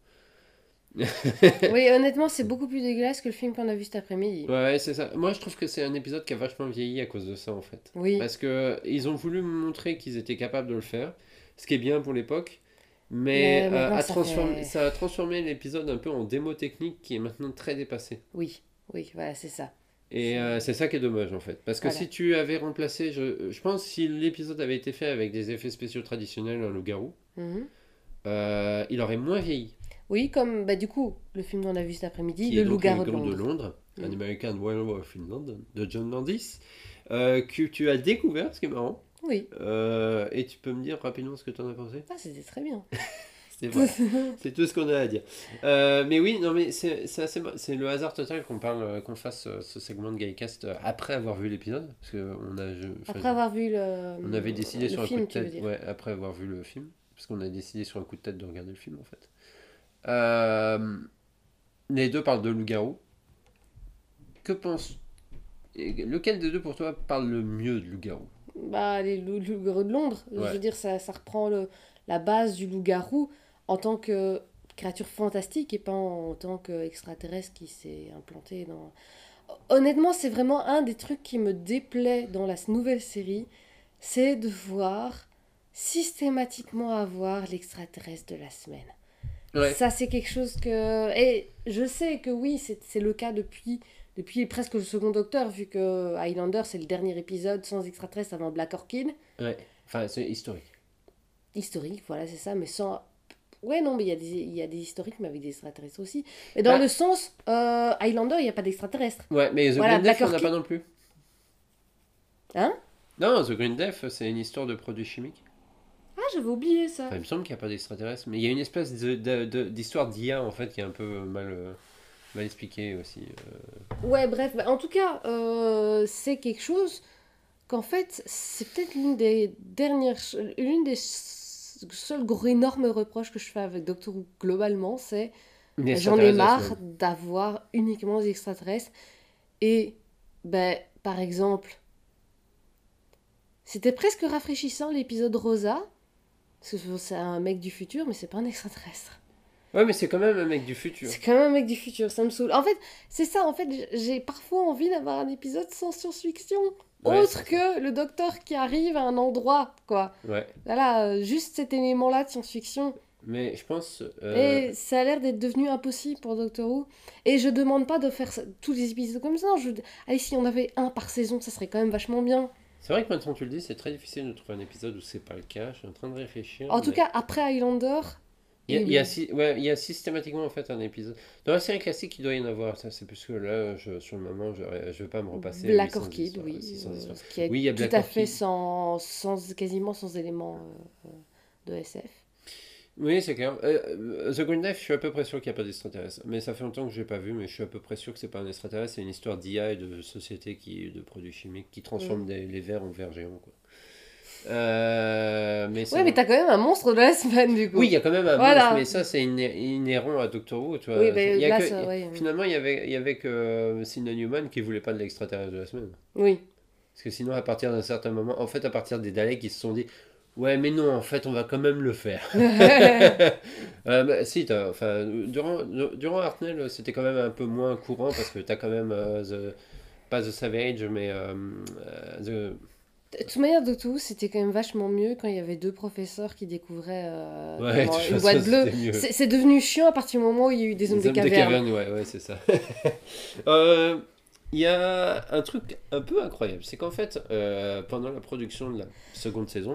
S1: [laughs]
S2: Oui, honnêtement, c'est beaucoup plus dégueulasse que le film qu'on a vu cet après-midi.
S1: Ouais, c'est ça. Moi, je trouve que c'est un épisode qui a vachement vieilli à cause de ça en fait.
S2: Oui.
S1: Parce que ils ont voulu montrer qu'ils étaient capables de le faire, ce qui est bien pour l'époque, mais, euh, a
S2: ça
S1: transformé-
S2: fait-
S1: ça a transformé l'épisode un peu en démo technique qui est maintenant très dépassé.
S2: Oui, oui, voilà, c'est ça.
S1: Et euh, c'est ça qui est dommage en fait. Parce que
S2: Voilà.
S1: si tu avais remplacé, je, je pense si l'épisode avait été fait avec des effets spéciaux traditionnels, un loup-garou,
S2: Mhm.
S1: euh, il aurait moins vieilli.
S2: Oui, comme bah, du coup, le film qu'on a vu cet après-midi, Le loup-garou de Londres.
S1: An
S2: Mm.
S1: American Werewolf in London, de John Landis, euh, que tu as découvert, ce qui est marrant.
S2: Oui,
S1: Euh, et tu peux me dire rapidement ce que tu en as pensé?
S2: Ah, c'était très bien. [laughs]
S1: C'est vrai. C'est tout ce qu'on a à dire. Euh, mais oui, non, mais c'est le hasard total qu'on parle, euh, qu'on fasse ce segment de Gaycast euh, après avoir vu l'épisode, parce que on a, je-
S2: Après avoir vu le,
S1: on avait décidé sur un coup de tête, ouais, après avoir vu le film, parce qu'on a décidé sur un coup de tête de regarder le film en fait. Euh, les deux parlent de loup-garou. Que penses Lequel des deux pour toi parle le mieux de loup-garou?
S2: Bah, les loups loups-garous de Londres, je veux dire, ça, ça reprend le, la base du loup-garou en tant que créature fantastique et pas en, tant qu'extraterrestre qui s'est implanté dans... Honnêtement, c'est vraiment un des trucs qui me déplaît dans la nouvelle série, c'est de voir systématiquement avoir l'extraterrestre de la semaine.
S1: Ouais.
S2: Ça, c'est quelque chose que... Et je sais que oui, c'est le cas depuis, depuis presque le second Docteur, vu que Highlander, c'est le dernier épisode sans extraterrestre avant Black Orchid.
S1: Ouais. Enfin, c'est historique.
S2: Historique, voilà, c'est ça, mais sans... Ouais, non, mais il y, a des- il y a des historiques, mais avec des extraterrestres aussi. Mais dans
S1: Ah.
S2: le sens, euh, Highlander, il n'y a pas d'extraterrestres.
S1: Ouais, mais The
S2: Voilà,
S1: Green Death, on n'a pas non plus.
S2: Hein?
S1: Non, The Green Death, c'est une histoire de produits chimiques.
S2: Ah, j'avais oublié ça.
S1: Enfin, il me semble qu'il n'y a pas d'extraterrestres, mais il y a une espèce de- de- de- d'histoire d'IA en fait qui est un peu mal, euh, mal expliquée aussi. euh.
S2: Ouais, bref, bah, en tout cas, euh, c'est quelque chose qu'en fait, c'est peut-être l'une des dernières, l'une des seuls gros énormes reproches que je fais avec Doctor Who globalement, c'est j'en ai marre d'avoir uniquement des extraterrestres. Et, ben, par exemple, c'était presque rafraîchissant l'épisode Rosa, parce que c'est un mec du futur, mais c'est pas un extraterrestre.
S1: Ouais, mais c'est quand même un mec du futur.
S2: C'est quand même un mec du futur, ça me saoule. En fait, c'est ça, en fait, j'ai parfois envie d'avoir un épisode sans science-fiction.
S1: Ouais,
S2: autre que le docteur qui arrive à un endroit, quoi.
S1: Ouais,
S2: Voilà, euh, juste cet élément-là de science-fiction.
S1: mais je pense. euh,
S2: Et ça a l'air d'être devenu impossible pour Doctor Who. Et je demande pas de faire ça- tous les épisodes comme ça. Je... Allez, si on avait un par saison, ça serait quand même vachement bien.
S1: C'est vrai que maintenant tu le dis, c'est très difficile de trouver un épisode où c'est pas le cas. Je suis en train de réfléchir.
S2: En tout cas, après Highlander,
S1: Il y, a,
S2: et
S1: il y a
S2: oui.
S1: sy- ouais, il y a systématiquement en fait un épisode. Dans la série classique, il doit y en avoir. C'est plus que là, je, sur le moment, je, je vais pas me repasser.
S2: Black
S1: 800
S2: Orchid, oui.
S1: 600
S2: euh, qui est
S1: Oui, il y a
S2: tout à fait sans, sans, quasiment sans éléments euh, euh, de SF.
S1: Oui, c'est clair. Euh, euh, The Green Knife, je suis à peu près sûr qu'il n'y a pas d'extraterrestre. Mais ça fait longtemps que je l'ai pas vu, mais je suis à peu près sûr que c'est pas un extraterrestre. C'est une histoire d'IA et de société qui, de produits chimiques qui transforment
S2: Mm.
S1: des- les vers en vers géants. Quoi. Euh, mais
S2: Ouais, mais t'as quand même un monstre de la semaine, du coup.
S1: Oui, il y a quand même un
S2: Voilà.
S1: monstre, mais ça, c'est inhé- inhérent à Doctor Who. Tu vois.
S2: Oui,
S1: Il y a
S2: là,
S1: que-
S2: ça, ouais.
S1: Finalement, il y avait, il y avait que euh, Sidney Newman qui voulait pas de l'extraterrestre de la semaine.
S2: Oui.
S1: Parce que sinon, à partir d'un certain moment, en fait, à partir des Daleks, ils se sont dit Ouais, mais non, en fait, on va quand même le faire. [laughs] [laughs] Euh, bah, si, enfin, durant, durant Hartnell, c'était quand même un peu moins courant parce que t'as quand même euh, the, pas The Savage, mais euh, the,
S2: De toute manière, Doctor Who, c'était quand même vachement mieux quand il y avait deux professeurs qui découvraient euh,
S1: Ouais, de [laughs] toute
S2: une boîte bleue. C'est devenu chiant à partir du moment où il y a eu des hommes des
S1: hommes des
S2: cavernes.
S1: cavernes, ouais, ouais, c'est ça. [laughs] Euh, Il y a un truc un peu incroyable, c'est qu'en fait, euh, pendant la production de la seconde saison,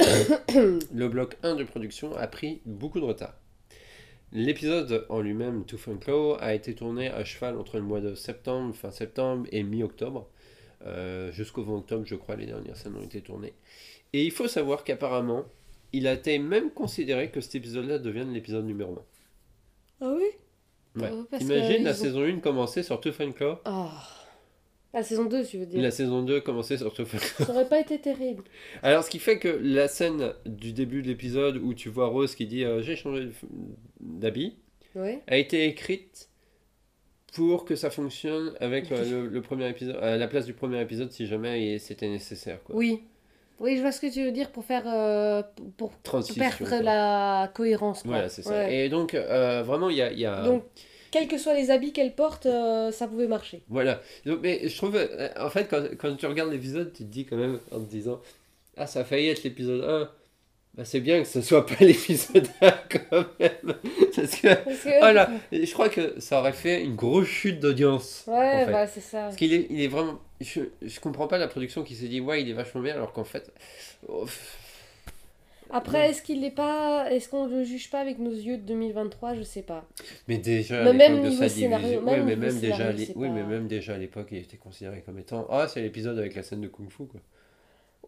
S1: [coughs] le bloc 1 de production a pris beaucoup de retard. L'épisode en lui-même, Tooth and Claw, a été tourné à cheval entre le mois de septembre, fin septembre et mi-octobre. Euh, Jusqu'au 20 octobre, je crois, les dernières scènes ont été tournées. Et il faut savoir qu'apparemment, il a été même considéré que cet épisode-là devienne l'épisode numéro 1.
S2: Ah oui?
S1: Ouais.
S2: Parce
S1: Imagine
S2: que
S1: la
S2: ont-
S1: saison 1 commencer sur Tooth and Claw,
S2: Ah. La saison 2, tu veux dire?
S1: la saison 2 commencer sur Tooth and Claw.
S2: Ça aurait pas été terrible.
S1: Alors, ce qui fait que la scène du début de l'épisode où tu vois Rose qui dit euh, J'ai changé d'habit
S2: Ouais.
S1: a été écrite pour que ça fonctionne avec euh, le, le premier épisode, à la place du premier épisode si jamais c'était nécessaire. Quoi.
S2: Oui. Oui, je vois ce que tu veux dire pour faire. euh, pour perdre
S1: quoi.
S2: la cohérence. Quoi.
S1: Voilà, c'est ça.
S2: Ouais.
S1: Et donc, euh, vraiment, il y a. y a-
S2: Donc, quels que soient les habits qu'elle porte, euh, ça pouvait marcher.
S1: Voilà. Donc, mais je trouve, euh, en fait, quand, quand tu regardes l'épisode, tu te dis quand même en te disant Ah, ça a failli être l'épisode 1. Bah, c'est bien que ce soit pas [laughs] l'épisode 1 quand même. Parce que,
S2: Parce que-
S1: voilà, je crois que ça aurait fait une grosse chute d'audience.
S2: Ouais,
S1: en fait.
S2: bah, c'est ça.
S1: Parce qu'il est, il est vraiment. Je, je comprends pas la production qui s'est dit Ouais, il est vachement bien, alors qu'en fait. oh,
S2: Après, est-ce qu'il n'est pas. Est-ce qu'on le juge pas avec nos yeux de 2023 Je sais pas.
S1: Mais déjà,
S2: Mais même
S1: de sa
S2: scénario- même
S1: ouais, mais même déjà,
S2: scénario,
S1: oui,
S2: pas-
S1: mais même déjà à l'époque, il était considéré comme étant Ah, c'est l'épisode avec la scène de Kung Fu, quoi.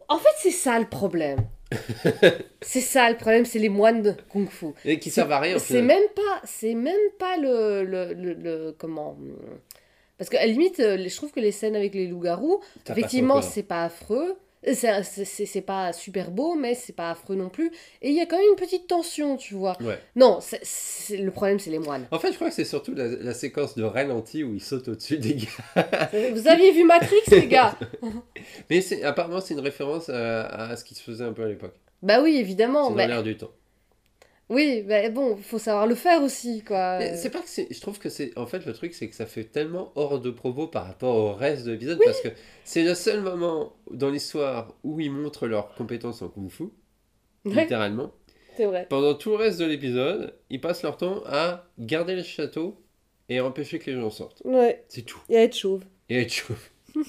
S2: En fait, c'est ça le problème. [laughs] c'est ça le problème, c'est les moines de Kung Fu.
S1: Et qui servent à rien,
S2: C'est même pas, c'est même pas le, le, le, le- comment Parce qu'à la limite, euh, je trouve que les scènes avec les loups-garous, effectivement, c'est pas affreux. C'est pas super beau, mais c'est pas affreux non plus. Et il y a quand même une petite tension, tu vois.
S1: Ouais.
S2: Non, le problème, c'est les moines.
S1: En fait, je crois que c'est surtout la, la séquence de ralenti où il saute au-dessus des gars. [laughs]
S2: Vous aviez vu Matrix, les gars? [laughs]
S1: Mais c'est, apparemment, c'est une référence à, à ce qui se faisait un peu à l'époque.
S2: Bah oui, évidemment.
S1: c'est dans l'air du temps.
S2: Oui, mais bon, faut savoir le faire aussi, quoi.
S1: C'est pas que. Je trouve que c'est. En fait, le truc, c'est que ça fait tellement hors de propos par rapport au reste de l'épisode parce que c'est le seul moment dans l'histoire où ils montrent leurs compétences en kung fu,
S2: Ouais,
S1: littéralement.
S2: c'est vrai.
S1: Pendant tout le reste de l'épisode, ils passent leur temps à garder le château et empêcher que les gens sortent.
S2: Ouais,
S1: C'est tout.
S2: et être chauve.
S1: Et être chauve. [laughs]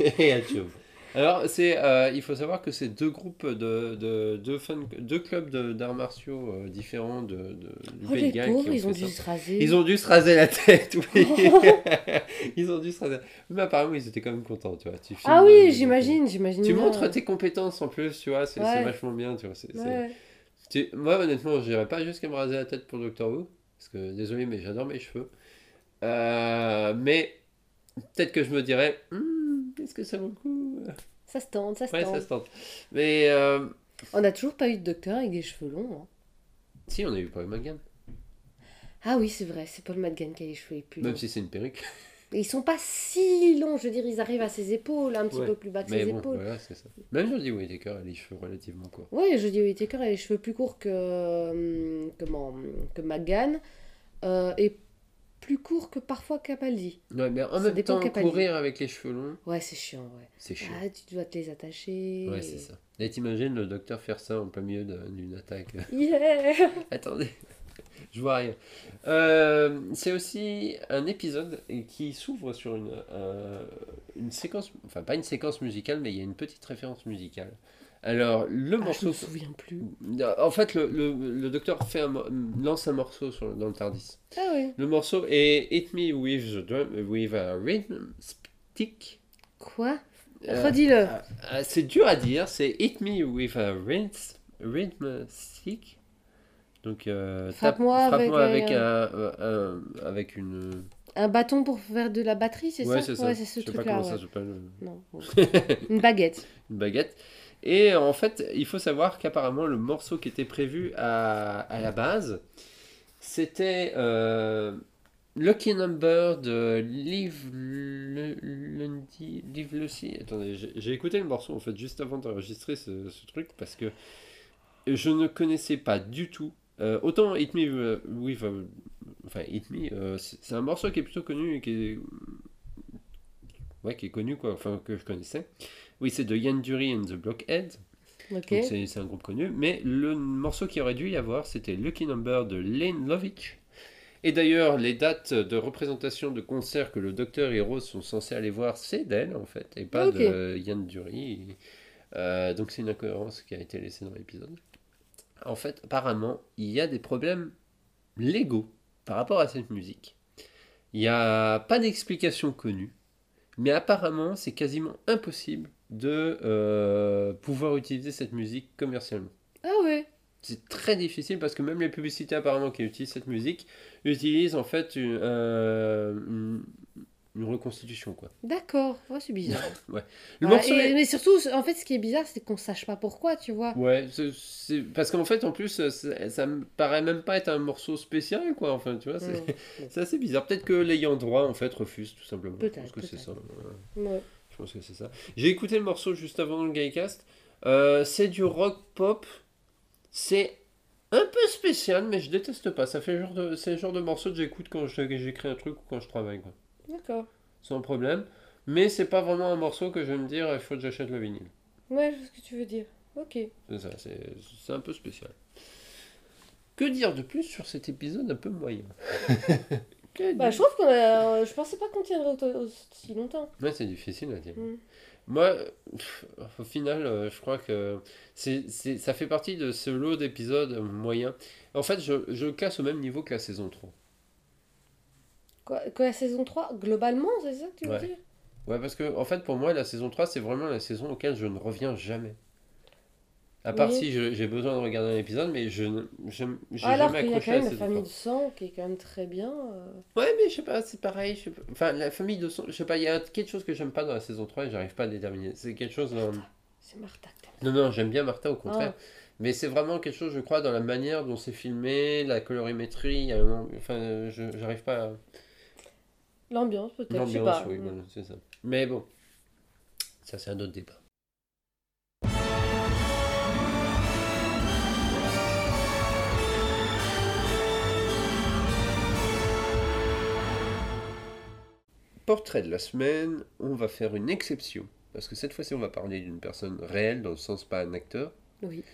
S1: et être chauve. Alors, c'est, euh, il faut savoir que c'est deux groupes de, de, deux fans- deux clubs de- d'arts martiaux euh, différents de, de- du
S2: Oh,
S1: Pays de Galles
S2: ils ont dû
S1: ça.
S2: se raser.
S1: Ils ont dû se raser la tête, oui. [laughs] [laughs] ils ont dû se raser. Mais apparemment, ils étaient quand même contents, tu vois. Tu filmes,
S2: Ah
S1: euh,
S2: oui,
S1: le-
S2: j'imagine, j'imagine.
S1: Tu
S2: bien.
S1: montres tes compétences en plus, tu vois. C'est c'est vachement bien, tu vois. c'est- c'est-
S2: Ouais.
S1: tu- Moi, honnêtement, je n'irais pas jusqu'à me raser la tête pour Doctor Who. Parce que, désolé, mais j'adore mes cheveux. Euh, mais peut-être que je me dirais, Hmm, est-ce que ça vaut le coup
S2: Ça se tente, ça se
S1: Ouais,
S2: tente.
S1: ça se tente. Mais euh,
S2: On n'a toujours pas eu de docteur avec des cheveux longs. hein.
S1: si, on a eu Paul McGann.
S2: Ah oui, c'est vrai, c'est Paul Madgan qui a les cheveux les plus longs.
S1: Même si c'est une perruque. [laughs]
S2: Et Ils sont pas si longs, je veux dire, ils arrivent à ses épaules, un petit
S1: Ouais.
S2: peu plus bas que
S1: Mais
S2: ses
S1: bon,
S2: épaules.
S1: voilà, c'est ça. Même Jodie Whittaker a les cheveux relativement courts.
S2: Ouais, je dis Whittaker a les cheveux plus courts que, hum, comment, que McGann. euh, et plus courts que parfois Capaldi.
S1: Ouais, mais en
S2: Ça
S1: même temps, courir avec les cheveux longs,
S2: Ouais, c'est chiant, ouais.
S1: c'est chiant.
S2: Ah, tu dois te les attacher.
S1: Ouais, c'est ça. Et t'imagines le docteur faire ça en plein milieu d'une attaque. [laughs]
S2: Yeah
S1: Attendez, [laughs] je vois rien. Euh, c'est aussi un épisode qui s'ouvre sur une, euh, une séquence, enfin pas une séquence musicale, mais il y a une petite référence musicale. Alors, le
S2: Ah, je
S1: morceau.
S2: me souviens plus.
S1: En fait, le, le, le docteur fait un lance un morceau sur, dans le Tardis.
S2: Ah oui.
S1: Le morceau est Hit Me with, the drum, with a rhythm stick.
S2: Quoi?
S1: Euh,
S2: Redis-le.
S1: ah, c'est dur à dire, c'est Hit Me with a rhythm, rhythm stick. Donc, euh,
S2: Frappe-moi avec,
S1: frappe-moi avec,
S2: euh,
S1: un, un- avec une.
S2: Un bâton pour faire de la batterie, c'est
S1: ouais,
S2: ça?
S1: c'est ça.
S2: Ouais, c'est ce
S1: Je sais pas
S2: truc-là.
S1: comment ça
S2: ouais.
S1: s'appelle.
S2: Non. bon. Une baguette. [laughs]
S1: Une baguette. Et en fait, il faut savoir qu'apparemment, le morceau qui était prévu à, à la base, c'était euh, Lucky Number de Live Lucy. Attendez, j'ai écouté le morceau en fait juste avant d'enregistrer ce, ce truc parce que je ne connaissais pas du tout. Euh, autant Hit Me Enfin, Me, euh, c'est un morceau qui est plutôt connu et qui est ouais, qui est connu, quoi, enfin, que je connaissais. Oui, c'est de Yann Dury and the Blockheads.
S2: Ok.
S1: Donc c'est un groupe connu. Mais le morceau qui aurait dû y avoir, c'était Lucky Number de Lane Lovitch. Et d'ailleurs, les dates de représentation de concerts que le Docteur et Rose sont censés aller voir, c'est d'elle en fait, et pas de Yann Dury. Euh, donc c'est une incohérence qui a été laissée dans l'épisode. En fait, apparemment, il y a des problèmes légaux par rapport à cette musique. Il n'y a pas d'explication connue, mais apparemment, c'est quasiment impossible de euh, pouvoir utiliser cette musique commercialement.
S2: Ah ouais.
S1: C'est très difficile parce que même les publicités apparemment qui utilisent cette musique utilisent en fait une, euh, une, une reconstitution quoi.
S2: D'accord. Ouais, c'est bizarre. [laughs]
S1: Le
S2: Ah,
S1: morceau
S2: et-
S1: est-
S2: Mais surtout, en fait, ce qui est bizarre, c'est qu'on sache pas pourquoi, tu vois.
S1: Ouais, c'est- parce qu'en fait en plus ça, me paraît même pas être un morceau spécial quoi. Enfin tu vois, c'est
S2: Mm. [laughs]
S1: assez bizarre. Peut-être que l'ayant droit en fait refuse tout simplement. Je
S2: Peut-être,
S1: pense que c'est ça. ouais.
S2: Ouais.
S1: Je pense que c'est ça. J'ai écouté le morceau juste avant le Gaycast. Euh, c'est du rock pop. C'est un peu spécial, mais je déteste pas. Ça fait le genre de, c'est le genre de morceau que j'écoute quand j'écris un truc ou quand je travaille. Quoi.
S2: D'accord.
S1: Sans problème. Mais c'est pas vraiment un morceau que je vais me dire il faut que j'achète le vinyle.
S2: Ouais, je vois ce que tu veux dire. Ok.
S1: C'est ça, c'est, c'est un peu spécial. Que dire de plus sur cet épisode un peu moyen? [laughs] Que
S2: Bah, je trouve qu'on a. Je pensais pas qu'on tiendrait aussi longtemps.
S1: Ouais, c'est difficile à dire.
S2: Mm.
S1: Moi, pff, au final, euh, je crois que c'est, c'est, ça fait partie de ce lot d'épisodes moyens. En fait, je, je le classe au même niveau que la saison 3.
S2: Quoi, quoi, la saison 3, globalement, c'est ça que tu veux
S1: Ouais.
S2: dire?
S1: Ouais, parce que, en fait, pour moi, la saison 3, c'est vraiment la saison auquel je ne reviens jamais. À part
S2: Oui.
S1: si j'ai besoin de regarder un épisode, mais je j'ai
S2: Alors
S1: jamais
S2: y a quand
S1: à
S2: même
S1: la
S2: famille
S1: 3.
S2: de sang qui est quand même très bien. euh.
S1: Ouais, mais je sais pas, c'est pareil. Je sais pas. Enfin, la famille de son. Je sais pas, il y a quelque chose que j'aime pas dans la saison 3 et j'arrive pas à déterminer. C'est quelque chose dans.
S2: C'est Martha que.
S1: Non, non, j'aime bien Martha au contraire.
S2: Ah.
S1: Mais c'est vraiment quelque chose, je crois, dans la manière dont c'est filmé, la colorimétrie. un- Enfin, je j'arrive pas à.
S2: L'ambiance, peut-être, je sais
S1: L'ambiance,
S2: pas.
S1: oui, voilà, c'est ça. Mais bon, ça, c'est un autre débat. Portrait de la semaine, on va faire une exception. Parce que cette fois-ci, on va parler d'une personne réelle, dans le sens pas un acteur.
S2: Oui.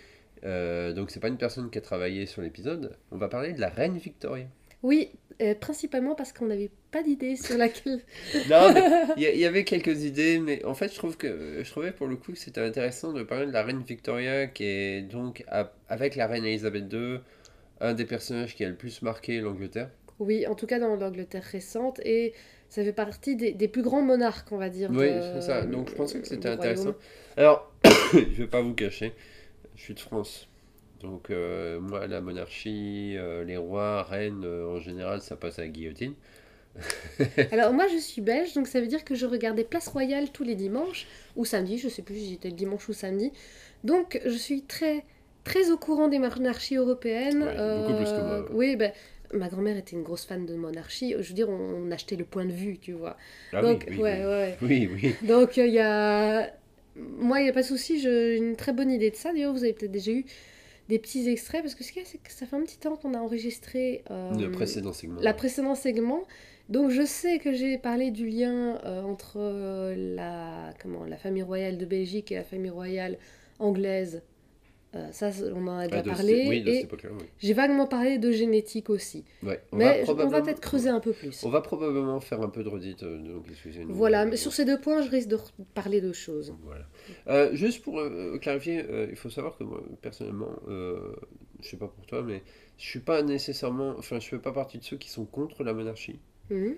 S1: Euh, donc, c'est pas une personne qui a travaillé sur l'épisode. On va parler de la reine Victoria.
S2: Oui, euh, principalement parce qu'on n'avait pas d'idée sur laquelle. [laughs]
S1: Non, il [laughs] y, avait quelques idées, mais en fait, je trouve que je trouvais pour le coup que c'était intéressant de parler de la reine Victoria, qui est donc à- avec la reine Elisabeth II, un des personnages qui a le plus marqué l'Angleterre.
S2: Oui, en tout cas dans l'Angleterre récente, et ça fait partie des, des plus grands monarques, on va dire.
S1: Oui, c'est ça. Donc je pensais que c'était intéressant. Alors, [coughs] je vais pas vous cacher, je suis de France. Donc euh, moi, la monarchie, euh, les rois, reines, euh, en général, ça passe à la guillotine. [laughs]
S2: Alors moi je suis belge, donc ça veut dire que je regardais Place Royale tous les dimanches, ou samedi, je sais plus si j'étais le dimanche ou samedi. Donc je suis très très au courant des monarchies européennes.
S1: Ouais, beaucoup plus que moi, ouais.
S2: Oui, ben, ma grand-mère était une grosse fan de monarchie. Je veux dire, on, on achetait le point de vue, tu vois.
S1: Ah
S2: donc,
S1: oui, oui,
S2: ouais,
S1: oui.
S2: ouais.
S1: Oui, oui.
S2: Donc il y a... Moi, il n'y a pas de souci, j'ai une très bonne idée de ça. D'ailleurs, vous avez peut-être déjà eu des petits extraits, parce que ce qu'il y a, c'est que ça fait un petit temps qu'on a enregistré euh,
S1: Le précédent segment.
S2: la précédent segment. Donc je sais que j'ai parlé du lien euh, entre euh, la, comment, la famille royale de Belgique et la famille royale anglaise. Euh, ça, on en a
S1: Ah,
S2: déjà parlé.
S1: Oui,
S2: j'ai vaguement parlé de génétique aussi.
S1: Ouais, on
S2: Mais
S1: va
S2: on va peut-être creuser un peu plus.
S1: On va probablement faire un peu de redite, euh, donc.
S2: Voilà,
S1: Euh,
S2: mais sur ces deux points, je risque de parler de choses.
S1: Voilà. Euh, juste pour euh, clarifier, euh, il faut savoir que moi, personnellement, euh, je sais pas pour toi, mais je suis pas nécessairement, enfin, je fais pas partie de ceux qui sont contre la monarchie.
S2: Mhm.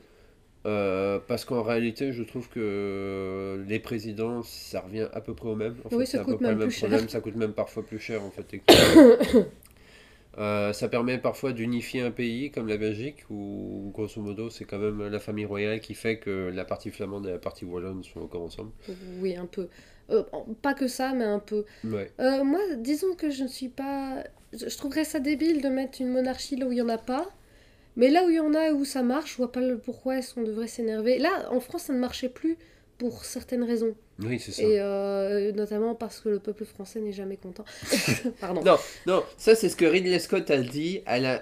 S1: Euh, parce qu'en réalité, je trouve que les présidents, ça revient à peu près au même. En fait,
S2: Oui, ça
S1: à peu
S2: coûte même plus cher.
S1: problème. Ça coûte même parfois plus cher, en fait. [coughs] Euh, ça permet parfois d'unifier un pays comme la Belgique, où grosso modo, c'est quand même la famille royale qui fait que la partie flamande et la partie wallonne sont encore ensemble.
S2: Oui, un peu. Euh, pas que ça, mais un peu.
S1: Ouais.
S2: Moi, disons que je ne suis pas. Je trouverais ça débile de mettre une monarchie là où il n'y en a pas. Mais là où il y en a et où ça marche, je vois pas pourquoi est-ce qu'on devrait s'énerver. Là, en France, ça ne marchait plus pour certaines raisons.
S1: Oui, c'est ça.
S2: Et euh, notamment parce que le peuple français n'est jamais content. [laughs] Pardon.
S1: Non, non, ça c'est ce que Ridley Scott a dit. Alors,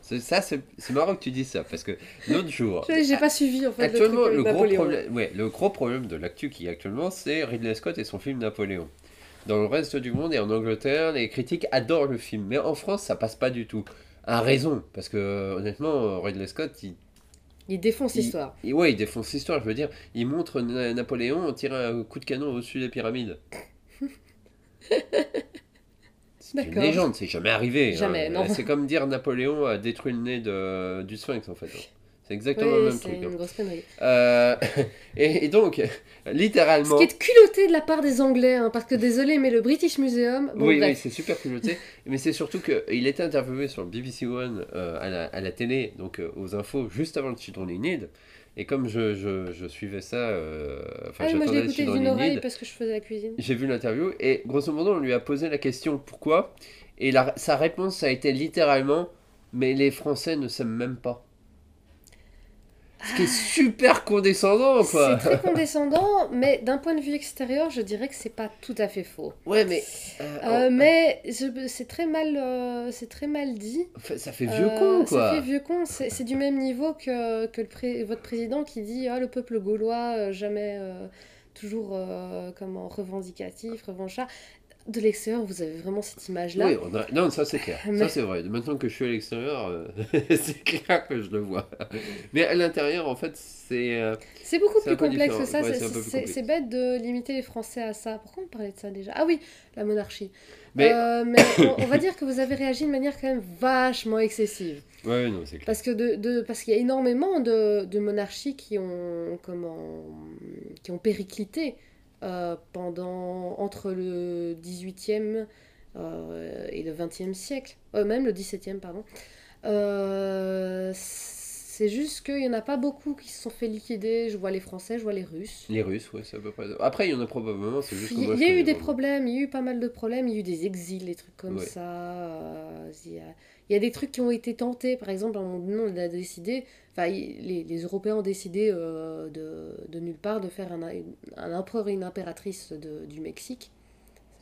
S1: c'est- ça, c'est marrant que tu dis ça, parce que l'autre jour.
S2: J'ai pas suivi en fait. le truc
S1: Actuellement, le gros, problème, ouais, le gros problème de l'actu qui est actuellement, c'est Ridley Scott et son film Napoléon. Dans le reste du monde et en Angleterre, les critiques adorent le film, mais en France, ça passe pas du tout. À raison, parce que honnêtement, Ridley Scott, il,
S2: Il défonce
S1: Il-
S2: l'histoire.
S1: il- ouais, il défonce l'histoire, je veux dire. Il montre Na- Napoléon tirant un coup de canon au-dessus des pyramides. [laughs] C'est une légende, c'est jamais arrivé. hein.
S2: Jamais.
S1: C'est comme dire Napoléon a détruit le nez de, du Sphinx, en fait. C'est exactement
S2: Oui,
S1: le même truc. hein.
S2: une grosse connerie.
S1: Euh, [laughs] et, et donc, [laughs]
S2: Ce
S1: littéralement.
S2: qui est culotté de la part des Anglais, hein, parce que [laughs] désolé, mais le British Museum. Bon,
S1: oui, c'est super culotté. mais c'est surtout qu'il était interviewé sur le BBC One euh, à, la, à la télé, donc euh, aux infos, juste avant le Children in Need. Et comme je, je, je suivais ça, enfin
S2: Ah, moi je l'ai écouté d'une oreille
S1: Need,
S2: parce que je faisais la cuisine.
S1: j'ai vu l'interview et grosso modo on lui a posé la question pourquoi? Et la- sa réponse a été littéralement mais les Français ne s'aiment même pas. Ce qui est super condescendant quoi.
S2: C'est très condescendant, mais d'un point de vue extérieur, je dirais que c'est pas tout à fait faux.
S1: Ouais mais euh,
S2: Euh, mais je- c'est très mal, euh, c'est très mal dit.
S1: Ça fait vieux
S2: Euh,
S1: con quoi.
S2: Ça fait vieux con. C'est du même niveau que, que le pré- votre président qui dit ah le peuple gaulois euh, jamais euh, toujours euh, comment revendicatif, revanchard. De l'extérieur, vous avez vraiment cette image-là.
S1: Oui, on a- non, ça c'est clair.
S2: Mais-
S1: Ça c'est vrai. Maintenant que je suis à l'extérieur, euh, [laughs] c'est clair que je le vois. Mais à l'intérieur, en fait, c'est. euh,
S2: C'est beaucoup plus complexe que ça.
S1: Ouais,
S2: c'est- bête de limiter les Français à ça. Pourquoi on parlait de ça déjà? Ah oui, la monarchie.
S1: Mais.
S2: Euh, mais [coughs] on, on va dire que vous avez réagi de manière quand même vachement excessive.
S1: Ouais, non, c'est clair.
S2: Parce que de, de- parce qu'il y a énormément de, de monarchies qui ont comment qui ont périclité euh, pendant entre le 18e euh, et le 20e siècle, Euh, même le 17e pardon. C'est juste qu'il n'y en a pas beaucoup qui se sont fait liquider. Je vois les Français, je vois les Russes.
S1: Les Russes, ouais, c'est à peu près. Après, il y en a probablement, c'est juste
S2: Il y,
S1: moi,
S2: a eu des problèmes, il y a eu pas mal de problèmes, il y a eu des exils, des trucs comme
S1: Ouais.
S2: ça. il, y a, il y a des trucs qui ont été tentés, par exemple, à un moment donné, on a décidé, enfin, les, les Européens ont décidé euh, de, de nulle part de faire un, un empereur et une impératrice de- du Mexique.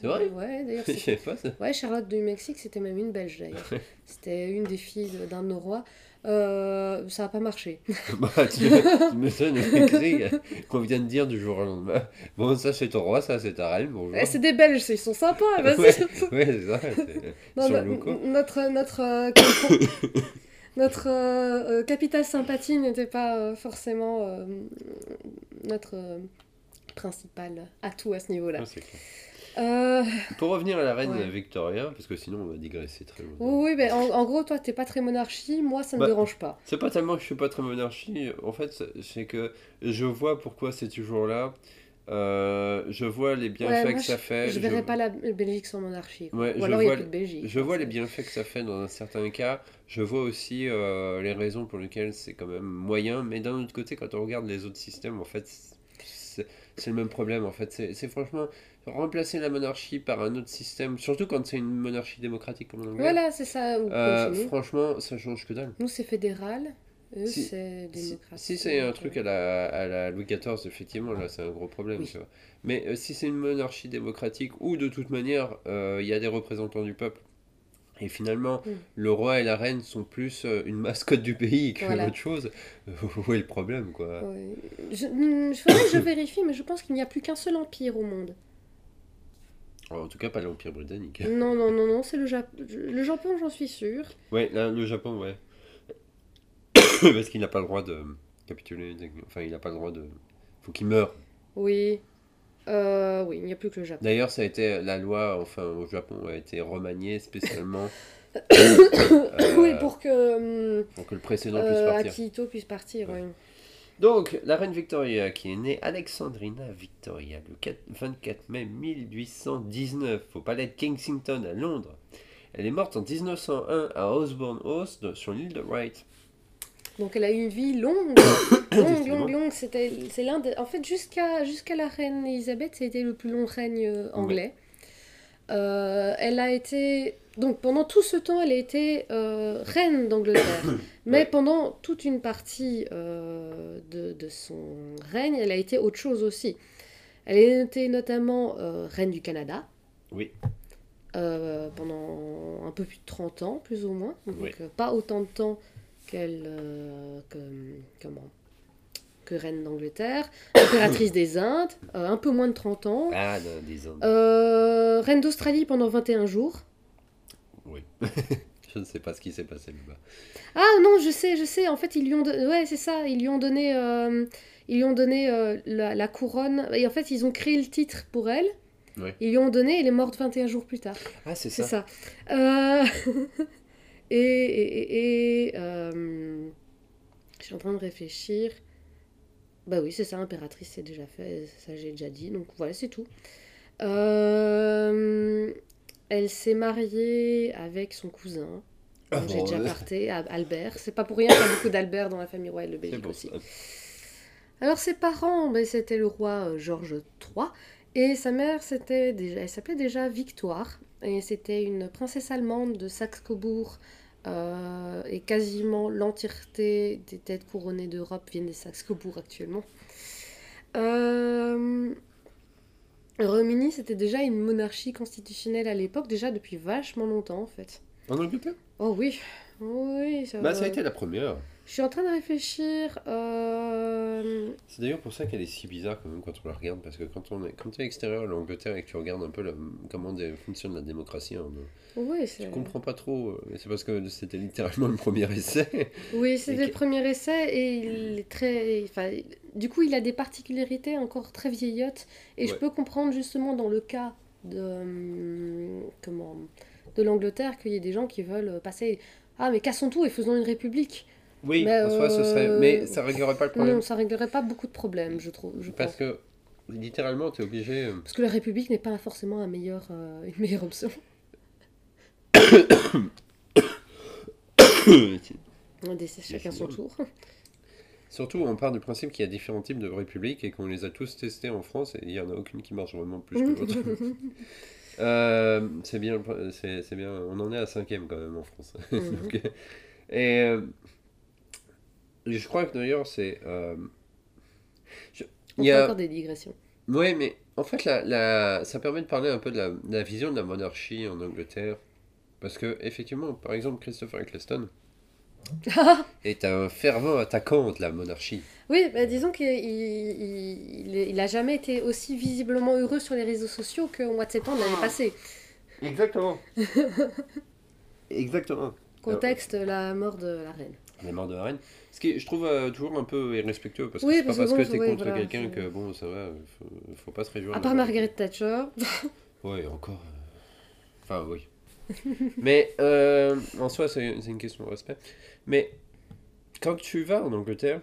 S1: C'est vrai?
S2: Ouais, d'ailleurs, [laughs]
S1: Je pas ça.
S2: Ouais, Charlotte du Mexique, c'était même une Belge d'ailleurs. [laughs] C'était une des filles d'un de nos rois. Euh, ça n'a pas marché. [laughs]
S1: bah, tu, tu me sonnes qu'on vient de dire du jour au lendemain. Bon, ça c'est ton roi, ça c'est ta reine, bonjour.
S2: Eh, c'est des Belges, ils sont sympas. [laughs] vas-y.
S1: ouais, ouais, c'est ça.
S2: Non, notre notre euh, [coughs] notre euh, capitale sympathie n'était pas forcément notre principal atout à ce niveau-là.
S1: Clair.
S2: Euh,
S1: Pour revenir à la reine
S2: Ouais.
S1: Victoria, parce que sinon on va digresser très longtemps.
S2: oui, oui, mais en, en gros, toi, t'es pas très monarchie, moi, ça me
S1: Bah,
S2: dérange pas.
S1: C'est pas tellement que je suis pas très monarchie, en fait, c'est que je vois pourquoi c'est toujours là. Euh, je vois les bienfaits
S2: Ouais, moi,
S1: que ça fait.
S2: Je verrais pas la Belgique sans monarchie.
S1: Ouais,
S2: Ou alors il n'y a plus de Belgique.
S1: Je vois les bienfaits que ça fait dans un certain cas. Je vois aussi euh, les raisons pour lesquelles c'est quand même moyen. Mais d'un autre côté, quand on regarde les autres systèmes, en fait, c'est le même problème. En fait, c'est franchement remplacer la monarchie par un autre système, surtout quand c'est une monarchie démocratique comme en Angleterre.
S2: Voilà, c'est ça.
S1: Euh, franchement, ça change que dalle.
S2: Nous, c'est fédéral. Eux,
S1: Si-
S2: c'est démocratique.
S1: si c'est un truc à la, à la Louis XIV, effectivement, là c'est un gros problème.
S2: Oui.
S1: tu vois. Mais euh, si c'est une monarchie démocratique où de toute manière euh, il y a des représentants du peuple, et finalement
S2: Mm.
S1: le roi et la reine sont plus euh, une mascotte du pays que
S2: Voilà.
S1: autre chose, [laughs] où est le problème quoi?
S2: Ouais. Je, hmm, je faudrait que je vérifie, mais je pense qu'il n'y a plus qu'un seul empire au monde.
S1: En tout cas, pas l'Empire britannique. [laughs]
S2: Non, non, non, non, c'est le Japon. Le Japon, j'en suis sûre.
S1: Ouais, là, le Japon, ouais. [coughs] Parce qu'il n'a pas le droit de capituler. Enfin, il n'a pas le droit de. Faut qu'il meure.
S2: Oui. Euh, oui, il n'y a plus que le Japon.
S1: D'ailleurs, ça a été la loi, enfin au Japon, a été remaniée spécialement [coughs] [coughs] euh,
S2: oui, pour que hum,
S1: pour que le précédent puisse
S2: euh,
S1: partir.
S2: Akihito puisse partir.
S1: Ouais.
S2: oui.
S1: Donc, la reine Victoria, qui est née Alexandrina Victoria le 4 24 mai 1819 au palais de Kensington à Londres. Elle est morte en 1901 à Osborne House, sur l'île de Wright.
S2: Donc elle a eu une vie longue, [coughs] longue, longue, longue. C'était, c'est l'un des... En fait, jusqu'à jusqu'à la reine Elisabeth, c'était le plus long règne euh, anglais. Euh, elle a été... Donc pendant tout ce temps, elle a été euh, reine d'Angleterre. [coughs] Mais
S1: Ouais.
S2: pendant toute une partie euh, de, de son règne, elle a été autre chose aussi. Elle a été notamment euh, reine du Canada.
S1: Oui.
S2: pendant un peu plus de 30 ans, plus ou moins. Donc
S1: Oui.
S2: pas autant de temps qu'elle que, comment, que reine d'Angleterre. [coughs] Impératrice des Indes, un peu moins de 30 ans.
S1: Ah, non, des Indes.
S2: Reine d'Australie pendant 21 jours.
S1: Oui. [laughs] je ne sais pas ce qui s'est passé là-bas.
S2: Ah non, je sais, je sais. En fait, ils lui ont donné... Ouais, c'est ça. Ils lui ont donné, euh, ils lui ont donné euh, la, la couronne. Et en fait, ils ont créé le titre pour elle.
S1: Ouais.
S2: Ils lui ont donné. Elle est morte 21 jours plus tard.
S1: Ah, c'est
S2: C'est
S1: ça.
S2: ça. Euh, [laughs] et et, et, et, euh, je suis en train de réfléchir. Bah oui, c'est ça, impératrice, c'est déjà fait. Ça, j'ai déjà dit. Donc voilà, c'est tout. Euh, elle s'est mariée avec son cousin.
S1: Ah,
S2: j'ai déjà parté, à Albert. C'est pas pour rien qu'il y a beaucoup d'Albert dans la famille royale de Belgique
S1: bon.
S2: aussi. Alors ses parents, ben, c'était le roi euh, Georges III et sa mère, c'était déjà, elle s'appelait déjà Victoire et c'était une princesse allemande de Saxe-Cobourg euh, et quasiment l'entièreté des têtes couronnées d'Europe viennent des Saxe-Cobourg actuellement. Euh, Royaume-Uni, c'était déjà une monarchie constitutionnelle à l'époque, déjà depuis vachement longtemps en fait.
S1: En Angleterre?
S2: Oh oui, oui.
S1: Bah, ça a été la première.
S2: Je suis en train de réfléchir. euh,
S1: C'est d'ailleurs pour ça qu'elle est si bizarre quand même quand on la regarde, parce que quand on est, quand tu es extérieur à l'Angleterre et que tu regardes un peu la- comment fonctionne la démocratie, hein,
S2: Oui,
S1: tu comprends pas trop. euh, C'est parce que c'était littéralement le premier essai.
S2: Oui,
S1: Et
S2: le premier essai et il est très. Enfin, du coup, il a des particularités encore très vieillottes et je peux comprendre justement dans le cas de comment de l'Angleterre qu'il y ait des gens qui veulent passer. Ah, mais cassons tout et faisons une république.
S1: Oui,
S2: Mais,
S1: en soi, ce serait.
S2: euh,
S1: Mais ça réglerait pas le problème.
S2: Non, ça réglerait pas beaucoup de problèmes, je trouve. Je
S1: parce
S2: pense.
S1: que littéralement, tu es obligé. euh,
S2: Parce que la république n'est pas forcément un meilleur, euh, une meilleure option. [coughs] On décide chacun son tour.
S1: Surtout, on part du principe qu'il y a différents types de républiques et qu'on les a tous testés en France et il n'y en a aucune qui marche vraiment plus que l'autre. [laughs] Euh, c'est bien, c'est bien, on en est à cinquième quand même en France.
S2: Mhm. [laughs]
S1: Donc, et je crois que d'ailleurs c'est. euh, je-
S2: On
S1: il y a,
S2: encore des digressions.
S1: ouais, mais en fait, la, la- ça permet de parler un peu de la, de la vision de la monarchie en Angleterre. Parce que, effectivement, par exemple, Christopher Eccleston [laughs] est un fervent attaquant de la monarchie.
S2: Oui, bah, disons qu'il il, il, a jamais été aussi visiblement heureux sur les réseaux sociaux qu'au mois de septembre l'année passée.
S1: Exactement. [laughs] Exactement.
S2: Contexte, la mort de la reine.
S1: La mort de la reine. Ce qui, je trouve euh, toujours un peu irrespectueux parce que
S2: Oui,
S1: c'est pas
S2: parce que
S1: parce que
S2: bon,
S1: t'es contre
S2: voilà,
S1: quelqu'un que bon, ça va, faut, faut pas se réjouir.
S2: À part Margaret Thatcher. [laughs]
S1: Ouais, encore. euh, Enfin, oui. [laughs] Mais euh, en soi, c'est une question de respect. Mais quand tu vas en Angleterre,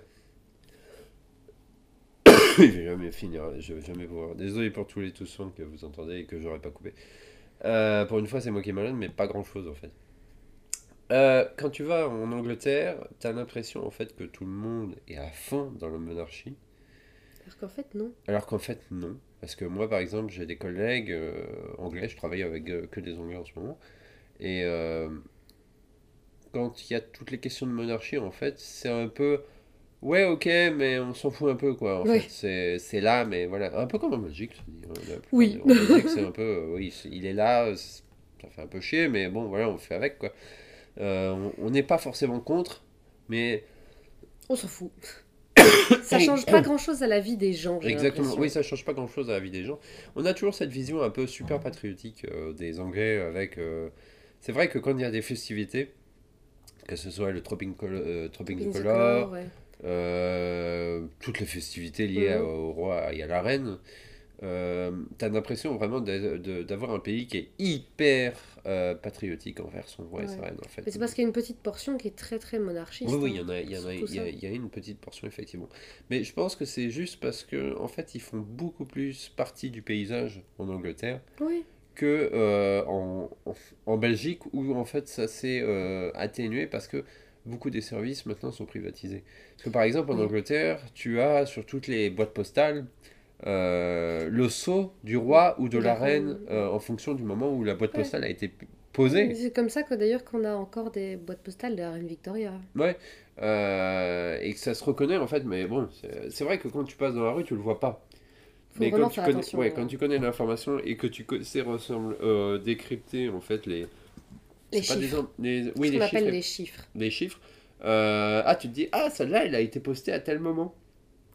S1: [coughs] je vais jamais finir, je vais jamais pouvoir. Désolé pour tous les tous sons que vous entendez et que j'aurais pas coupé. Euh, pour une fois, c'est moi qui est malade, mais pas grand chose en fait. Euh, quand tu vas en Angleterre, t'as l'impression en fait que tout le monde est à fond dans la monarchie.
S2: Alors qu'en fait, non.
S1: Alors qu'en fait, non. Parce que moi, par exemple, j'ai des collègues euh, anglais, je travaille avec euh, que des anglais en ce moment. Et quand il y a toutes les questions de monarchie, en fait, c'est un peu. Ouais, ok, mais on s'en fout un peu, quoi. En fait, c'est, là, mais voilà. Un peu comme en Belgique, je
S2: Oui.
S1: En Belgique, c'est un peu. oui, il est là, ça fait un peu chier, mais bon, voilà, on fait avec, quoi. Euh, on- n'est pas forcément contre, mais
S2: On s'en fout. [coughs] ça change pas grand chose à la vie des gens.
S1: Exactement, oui, ça change pas grand-chose à la vie des gens. On a toujours cette vision un peu super patriotique euh, des Anglais avec... euh, C'est vrai que quand il y a des festivités, que ce soit le Tropping, Col- Tropping Color,
S2: ouais.
S1: toutes les festivités liées
S2: Mhm.
S1: au roi et à la reine, t'as l'impression vraiment d'avoir un pays qui est hyper euh, patriotique envers son roi et sa reine, en fait.
S2: Mais c'est parce qu'il y a une petite portion qui est très très monarchiste.
S1: Oui, oui, il y
S2: hein.
S1: en a, il y en a, y a,
S2: ça.
S1: il y a une petite portion, effectivement. Mais je pense que c'est juste parce que, en fait, ils font beaucoup plus partie du paysage en Angleterre
S2: Oui.
S1: que euh, en, en, Belgique, où, en fait, ça s'est euh, atténué parce que beaucoup des services, maintenant, sont privatisés. Parce que, par exemple, en. Angleterre, tu as sur toutes les boîtes postales euh, le sceau du roi ou de la
S2: la
S1: reine euh, en fonction du moment où la boîte
S2: Ouais.
S1: postale a été posée.
S2: C'est comme ça que d'ailleurs qu'on a encore des boîtes postales de la reine Victoria.
S1: Ouais, euh, et que ça se reconnaît en fait, mais bon, c'est vrai que quand tu passes dans la rue, tu le vois pas.
S2: Faut
S1: Mais quand tu, connais,
S2: attention.
S1: ouais, quand tu connais l'information et que tu sais ressemble, décrypter en fait les.
S2: Les
S1: pas des
S2: chiffres.
S1: les-
S2: Ce
S1: oui, les chiffres.
S2: les chiffres.
S1: les chiffres. ah, tu te dis, ah, celle-là, elle a été postée à tel moment.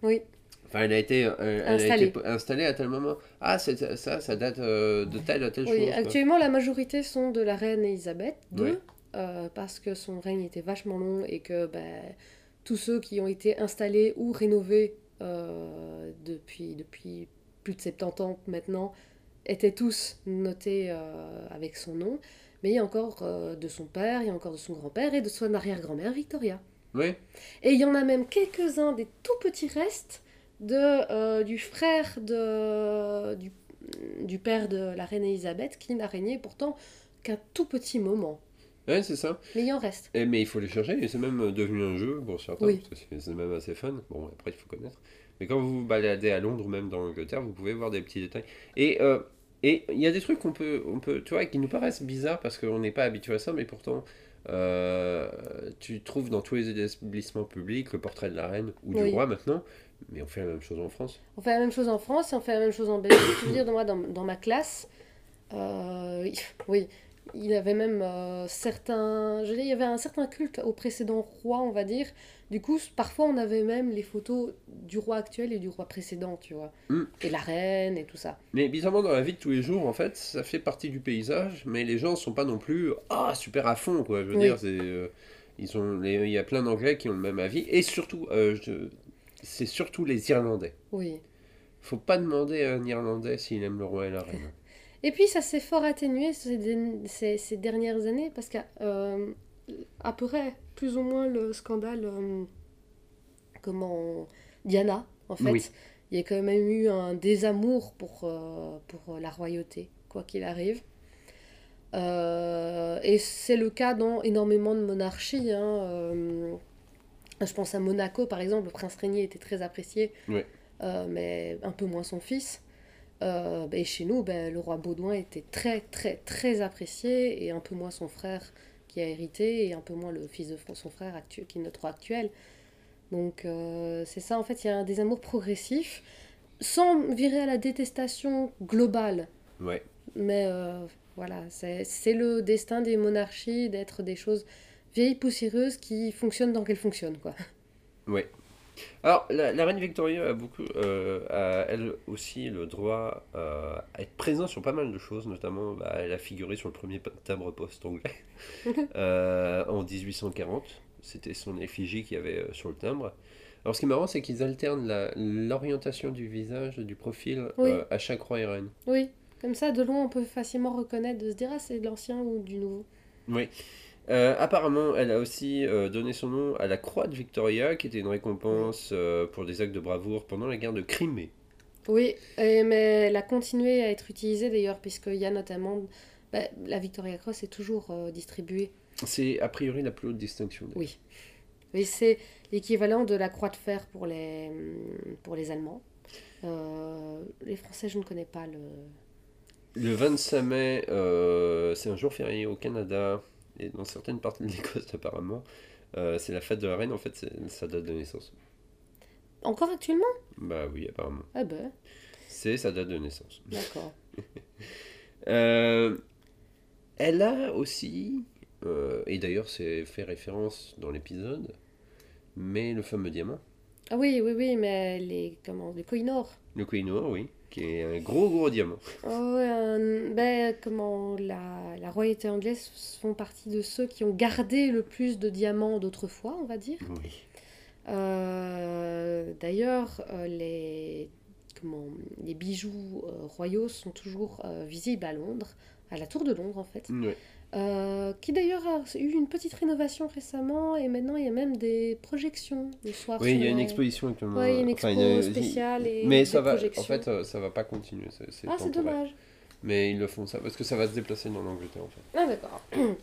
S2: Oui.
S1: Enfin, elle a été, euh, elle a
S2: Installée.
S1: été po- installée à tel moment. Ah, c'est- ça, ça date euh, de telle à telle
S2: Oui,
S1: chose. quoi.
S2: actuellement, la majorité sont de la reine Elisabeth II,
S1: Ouais.
S2: euh, parce que son règne était vachement long et que ben, tous ceux qui ont été installés ou rénovés euh, depuis, depuis plus de 70 ans maintenant étaient tous notés avec son nom. Mais il y a encore de son père, il y a encore de son grand-père et de son arrière-grand-mère Victoria.
S1: Oui,
S2: Et il y en a même quelques-uns des tout petits restes de, euh, du frère de, du, du père de la reine Elisabeth qui n'a régné pourtant qu'un tout petit moment.
S1: ouais, c'est ça.
S2: Mais il en reste.
S1: Et, mais il faut les chercher, et c'est même devenu un jeu pour certains,
S2: Oui.
S1: c'est- c'est même assez fun. Bon, après, il faut connaître. Mais quand vous vous baladez à Londres ou même dans l'Angleterre, vous pouvez voir des petits détails. Et euh, et il y a des trucs qu'on peut, on peut, tu vois, qui nous paraissent bizarres parce qu'on n'est pas habitué à ça, mais pourtant, euh, tu trouves dans tous les établissements publics le portrait de la reine ou du
S2: Oui.
S1: roi maintenant, mais on fait la même chose en France.
S2: On fait la même chose en France et on fait la même chose en Belgique. Je veux dire, moi, dans, dans ma classe, euh, oui, il y avait même euh, certains. Je veux dire, il y avait un certain culte au précédent roi, on va dire. Du coup, parfois, on avait même les photos du roi actuel et du roi précédent, tu vois.
S1: Mm.
S2: Et la reine et tout ça.
S1: Mais bizarrement, dans la vie de tous les jours, en fait, ça fait partie du paysage, mais les gens sont pas non plus ah super à fond, quoi. Je veux
S2: Oui.
S1: dire, c'est, euh, ils ont, les- il y a plein d'Anglais qui ont le même avis, et surtout, je- c'est surtout les Irlandais.
S2: Oui.
S1: Faut pas demander à un Irlandais s'il aime le roi et la reine. [laughs]
S2: Et puis ça s'est fort atténué ces, ces, ces dernières années parce qu'à euh, après plus ou moins le scandale euh, comment Diana en fait
S1: Oui.
S2: il y a quand même eu un désamour pour, euh, pour la royauté quoi qu'il arrive Euh, et c'est le cas dans énormément de monarchies hein, je pense à Monaco par exemple le prince régnier était très apprécié
S1: Ouais.
S2: euh, mais un peu moins son fils euh, ben, et chez nous, ben, le roi Baudouin était très, très, très apprécié, et un peu moins son frère qui a hérité, et un peu moins le fils de son frère actuel, qui est notre roi actuel. Donc, euh, c'est ça, en fait, il y a un désamour progressif, sans virer à la détestation globale.
S1: Ouais.
S2: Mais voilà, c'est le destin des monarchies d'être des choses vieilles, poussiéreuses, qui fonctionnent tant qu'elles fonctionnent, quoi.
S1: Ouais. Alors, la, la reine Victoria a beaucoup, euh, a, elle aussi le droit euh, à être présent sur pas mal de choses, notamment bah, elle a figuré sur le premier timbre poste anglais [laughs] euh, en 1840. C'était son effigie qu'il y avait sur le timbre. Alors, ce qui est marrant, c'est qu'ils alternent l'orientation du visage, du profil
S2: Oui.
S1: à chaque roi et reine.
S2: Oui, comme ça, de loin, on peut facilement reconnaître, de se dire, ah, c'est de l'ancien ou du nouveau.
S1: Oui. Euh, apparemment, elle a aussi euh, donné son nom à la Croix de Victoria, qui était une récompense euh, pour des actes de bravoure pendant la guerre de Crimée.
S2: Oui, et- mais elle a continué à être utilisée d'ailleurs, puisqu'il y a notamment. bah, la Victoria Cross est toujours distribuée.
S1: C'est a priori la plus haute distinction.
S2: Oui. Oui, c'est l'équivalent de la Croix de Fer pour les, hum, pour les Allemands. Les Français, je ne connais pas le.
S1: Le 25 mai, c'est un jour férié au Canada et dans certaines parties de l'Écosse [laughs] apparemment. Euh, c'est la fête de la reine, en fait, c'est sa date de naissance.
S2: Encore actuellement?
S1: Bah oui, apparemment.
S2: Ah ben,
S1: C'est sa date de naissance.
S2: d'accord. [laughs]
S1: Euh, elle a aussi, euh, et d'ailleurs c'est fait référence dans l'épisode, mais le fameux diamant,
S2: Ah oui, oui, oui, mais les, comment, les Koh-i-Noor.
S1: le Koh-i-Noor, oui, qui est un gros gros diamant.
S2: Oh, ben, comment la, la royauté anglaise font partie de ceux qui ont gardé le plus de diamants d'autrefois, on va dire.
S1: Oui.
S2: Euh, D'ailleurs, euh, les, comment, les bijoux euh, royaux sont toujours visibles à Londres, à la Tour de Londres en fait,
S1: Ouais.
S2: Euh, qui d'ailleurs a eu une petite rénovation récemment et maintenant il y a même des projections le soir.
S1: Oui, il y a une
S2: les-
S1: exposition actuellement.
S2: A une
S1: Enfin,
S2: expo
S1: a-
S2: spéciale et
S1: Mais
S2: des
S1: ça va, en
S2: projections.
S1: fait, euh, ça va pas continuer.
S2: Ah, c'est dommage.
S1: Mais ils le font ça parce que ça va se déplacer dans l'Angleterre en fait.
S2: Ah, d'accord. [clears throat]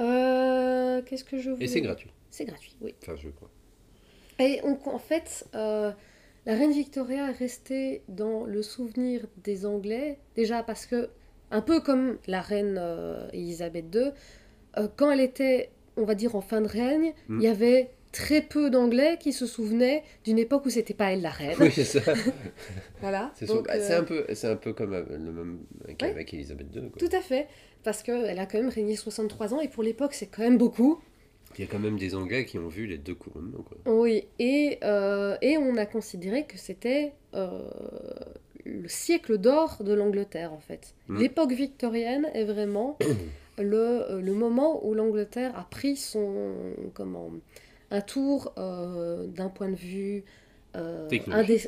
S2: Euh, Qu'est-ce que je voulais
S1: Et c'est gratuit.
S2: C'est gratuit, oui.
S1: Enfin, je crois.
S2: Et on- en fait, euh, la reine Victoria est restée dans le souvenir des Anglais, déjà parce que, un peu comme la reine euh, Elisabeth II, euh, quand elle était, on va dire, en fin de règne,
S1: Mm.
S2: il y avait très peu d'Anglais qui se souvenaient d'une époque où c'était pas elle la reine.
S1: Oui, c'est ça. [laughs]
S2: Voilà.
S1: C'est Bah,
S2: euh,
S1: c'est un peu, c'est un peu comme euh, le même avec,
S2: Ouais.
S1: Elisabeth II. quoi.
S2: Tout à fait. Parce qu'elle a quand même régné 63 ans et pour l'époque, c'est quand même beaucoup.
S1: Il y a quand même des Anglais qui ont vu les deux couronnements. Quoi.
S2: Oui, et, euh, et on a considéré que c'était euh, le siècle d'or de l'Angleterre, en fait.
S1: Mm.
S2: L'époque victorienne est vraiment [coughs] le, euh, le moment où l'Angleterre a pris son. Comment Un tour euh, d'un point de vue. euh,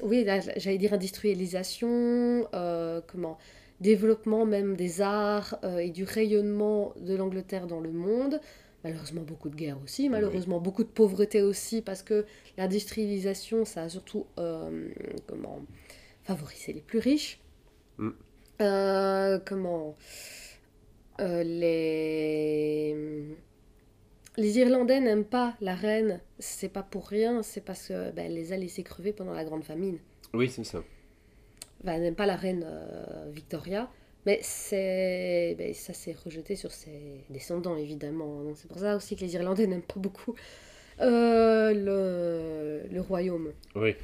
S2: oui, j'allais dire industrialisation, euh, comment développement même des arts et du rayonnement de l'Angleterre dans le monde. Malheureusement, beaucoup de guerres aussi, malheureusement, beaucoup de pauvreté aussi, parce que l'industrialisation, ça a surtout comment, favorisé les plus riches.
S1: Mm.
S2: Euh, comment euh, les... les Irlandais n'aiment pas la reine, c'est pas pour rien, c'est parce qu'elle ben, elle les a laissés crever pendant la Grande Famine.
S1: Oui, c'est ça.
S2: Enfin, elle n'aime pas la reine euh, Victoria, mais c'est ben, ça s'est rejeté sur ses descendants évidemment. C'est pour ça aussi que les Irlandais n'aiment pas beaucoup le, le royaume.
S1: Oui.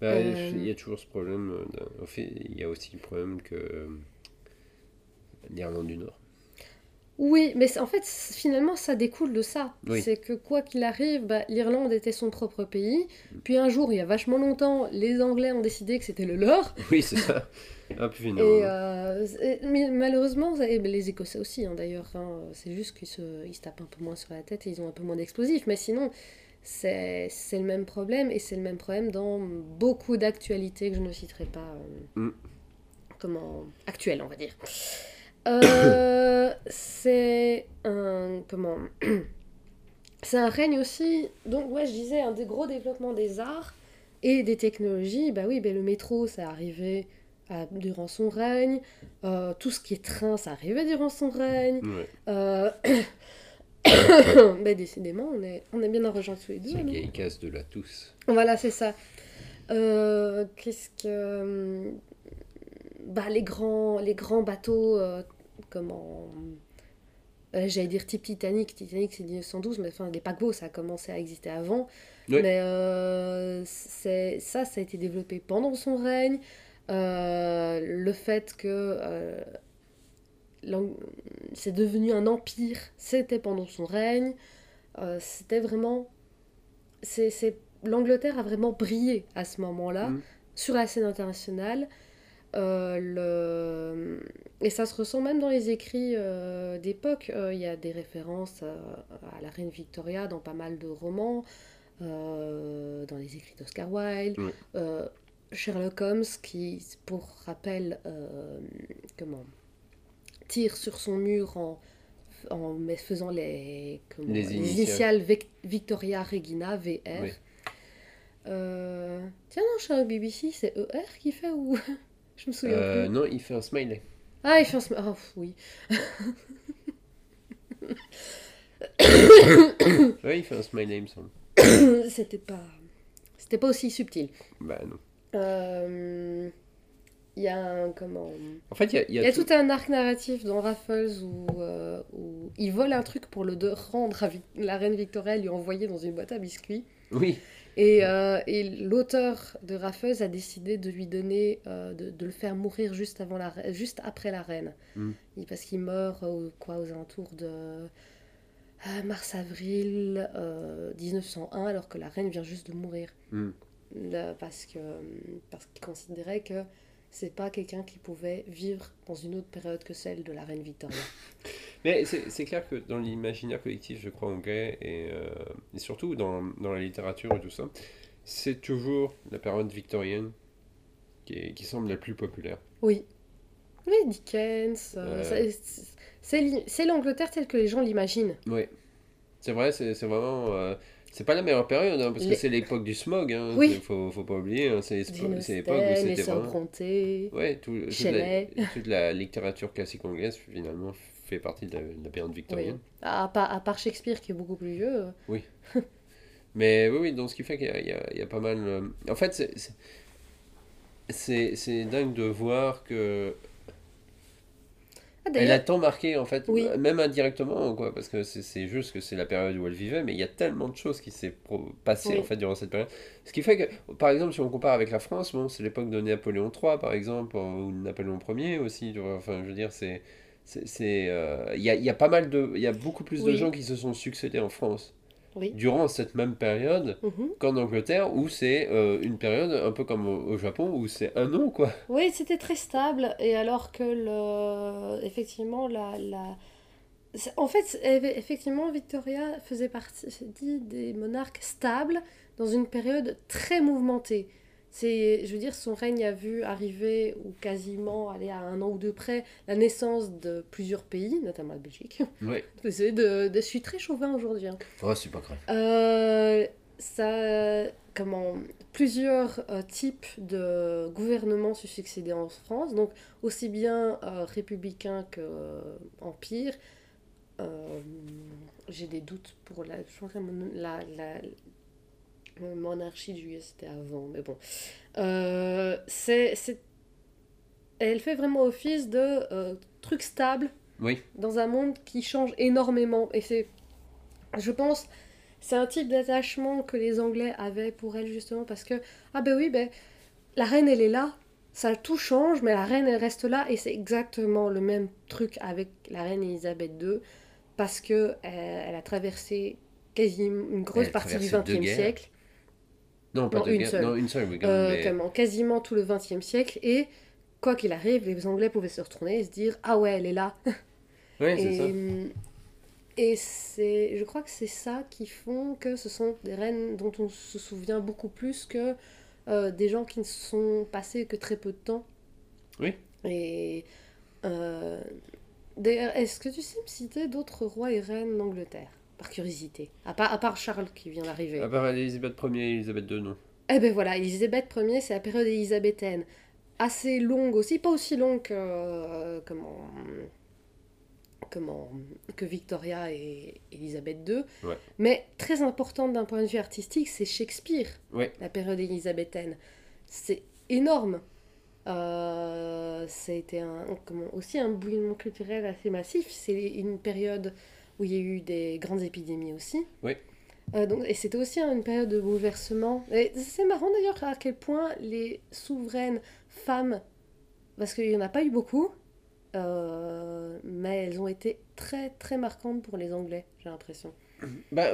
S1: Bah,
S2: Euh,
S1: Il y a toujours ce problème. euh, En fait, il y a aussi le problème que euh, l'Irlande du Nord.
S2: Oui, mais en fait, finalement, ça découle de ça.
S1: Oui.
S2: C'est que quoi qu'il arrive, bah, l'Irlande était son propre pays. Puis un jour, il y a vachement longtemps, les Anglais ont décidé que c'était le leur. [laughs]
S1: Oui, c'est ça. Ah, puis
S2: Et, euh, c'est- mais malheureusement, et les Écossais aussi hein, d'ailleurs, hein, c'est juste qu'ils se, ils se tapent un peu moins sur la tête et ils ont un peu moins d'explosifs. Mais sinon, c'est le même problème et c'est le même problème dans beaucoup d'actualités que je ne citerai pas. euh,
S1: Mm.
S2: Comment actuelles, on va dire. Euh, [coughs] c'est un comment [coughs] C'est un règne aussi. Donc ouais, je disais un des gros développements des arts et des technologies. Bah oui, ben le métro, ça arrivé à- durant son règne. Euh, tout ce qui est train, ça arrivait durant son règne.
S1: Ouais, [coughs]
S2: Ben, décidément, on est, on est bien en rejoint tous les deux.
S1: c'est vieille case de la tous.
S2: Voilà, c'est ça. Euh, Qu'est-ce que. Bah, les grands, les grands bateaux, euh, comment. euh, J'allais dire type Titanic. Titanic, c'est 1912, mais enfin, les paquebots, ça a commencé à exister avant.
S1: Oui.
S2: Mais ça, ça a été développé pendant son règne. Le fait que c'est devenu un empire, c'était pendant son règne. Euh, c'était vraiment. C'est, L'Angleterre a vraiment brillé à ce moment-là
S1: Mm.
S2: sur la scène internationale. Euh, le... Et ça se ressent même dans les écrits euh, d'époque. Il y a des références à la reine Victoria dans pas mal de romans, dans les écrits d'Oscar Wilde. Sherlock Holmes, qui, pour rappel, comment, tire sur son mur en, en faisant les, comment,
S1: Les
S2: les
S1: initiales.
S2: initiales Vic- Victoria Regina, VR.
S1: Oui.
S2: Euh, Tiens, non, chez BBC, c'est ER qui fait ou. [laughs] Je me souviens
S1: Euh,
S2: plus.
S1: non, il fait un smiley.
S2: Ah, il fait un. sm- Oh, oui. [coughs]
S1: Oui, il fait un smiley, il me semble. [coughs]
S2: C'était pas. C'était pas aussi subtil.
S1: Bah non.
S2: Euh, Il y a un. Comment.
S1: En fait, il y a, il y
S2: Il
S1: a
S2: y a
S1: tout-
S2: tout un arc narratif dans Raffles où, euh, où il vole un truc pour le de- rendre à la reine Victoria, lui envoyer dans une boîte à biscuits.
S1: Oui,
S2: Et, euh, et l'auteur de Raffles a décidé de lui donner, euh, de, de le faire mourir juste, avant la, juste après la reine.
S1: Mm.
S2: Il- Parce qu'il meurt quoi, aux alentours de mars-avril euh, 1901, alors que la reine vient juste de mourir.
S1: Mm.
S2: Là, parce que parce qu'il considérait que c'est pas quelqu'un qui pouvait vivre dans une autre période que celle de la reine Victoria. [laughs]
S1: Mais c'est clair que dans l'imaginaire collectif, je crois, anglais, et, euh, et surtout dans, dans la littérature et tout ça, c'est toujours la période victorienne qui, est- qui semble la plus populaire.
S2: Oui. Oui, Dickens. euh, c'est- l'Angleterre telle que les gens l'imaginent.
S1: Oui. C'est vrai, c'est c'est vraiment. euh, c'est pas la meilleure période, hein, parce
S2: Les-
S1: que c'est l'époque du smog. Hein,
S2: Oui.
S1: Faut, faut pas oublier. hein, c'est l'époque où c'était vraiment.
S2: Brontë.
S1: Ouais, tout- toute, la, [laughs] toute la littérature classique anglaise, finalement, fait partie de la, de la période victorienne.
S2: À, part, à part Shakespeare qui est beaucoup plus vieux. euh, [laughs]
S1: Mais oui, oui, donc ce qui fait qu'il y y y a pas mal. euh, En fait, c'est dingue de voir que.
S2: Ah,
S1: Elle a tant marqué, en fait,
S2: Oui.
S1: même indirectement, quoi, parce que c'est juste que c'est la période où elle vivait, mais il y a tellement de choses qui s'est passé,
S2: Oui.
S1: en fait, durant cette période. Ce qui fait que, par exemple, si on compare avec la France, bon, c'est l'époque de Napoléon III, par exemple, ou Napoléon Ier aussi, tu vois, enfin, je veux dire, c'est... euh, Il y a, y a pas mal de... Il y a beaucoup plus de gens qui se sont succédés en France
S2: Oui.
S1: durant cette même période
S2: Mhm.
S1: qu'en Angleterre, où c'est euh, une période un peu comme au, au Japon, où c'est un an, quoi.
S2: Oui, c'était très stable. Et alors que, le... effectivement, la, la... En fait, eff- effectivement, Victoria faisait partie des monarques stables dans une période très mouvementée. C'est, je veux dire, son règne a vu arriver, ou quasiment, aller à un an ou deux près, la naissance de plusieurs pays, notamment la Belgique. [laughs] Désolée de, de- je suis très chauvin aujourd'hui. hein.
S1: Oh, c'est pas grave.
S2: Euh, ça, comment, plusieurs euh, types de gouvernements se succédaient en France, donc aussi bien euh, républicains que euh, empire. J'ai des doutes pour la- la monarchie du US c'était avant, mais bon. Euh, c'est, elle fait vraiment office de euh, truc stable
S1: Oui.
S2: dans un monde qui change énormément. Et c'est, je pense, c'est un type d'attachement que les Anglais avaient pour elle justement parce que, ah ben oui, ben, la reine elle est là, ça tout change, mais la reine elle reste là et c'est exactement le même truc avec la reine Elisabeth II parce que euh, elle a traversé quasi une grosse partie du XXe siècle.
S1: Non, pas
S2: Non,
S1: de
S2: une
S1: guerre.
S2: seule.
S1: Non, une seule, oui, quand
S2: Euh,
S1: même, mais-
S2: comment, quasiment tout le XXe siècle et quoi qu'il arrive, les Anglais pouvaient se retourner et se dire ah ouais elle est là. [laughs]
S1: Ouais, c'est
S2: et
S1: ça.
S2: et c'est, je crois que c'est ça qui font que ce sont des reines dont on se souvient beaucoup plus que euh, des gens qui ne sont passés que très peu de temps.
S1: Oui.
S2: Et euh, d'ailleurs, est-ce que tu sais me citer d'autres rois et reines d'Angleterre? Par curiosité, à part, à part Charles qui vient d'arriver.
S1: À part Elisabeth Ier et Elisabeth II, non.
S2: Eh ben voilà, Elisabeth Ier, c'est la période élisabéthaine. Assez longue aussi, pas aussi longue que, euh, comment, comment, que Victoria et Elisabeth II,
S1: Ouais.
S2: mais très importante d'un point de vue artistique, c'est Shakespeare,
S1: Ouais.
S2: la période élisabéthaine. C'est énorme. Euh, ça a été un, comment, aussi un bouillonnement culturel assez massif. C'est une période où il y a eu des grandes épidémies aussi.
S1: Oui.
S2: Euh, donc, et c'était aussi une période de bouleversement. C'est marrant d'ailleurs à quel point les souveraines femmes, parce qu'il n'y en a pas eu beaucoup, euh, mais elles ont été très très marquantes pour les Anglais, j'ai l'impression.
S1: Bah,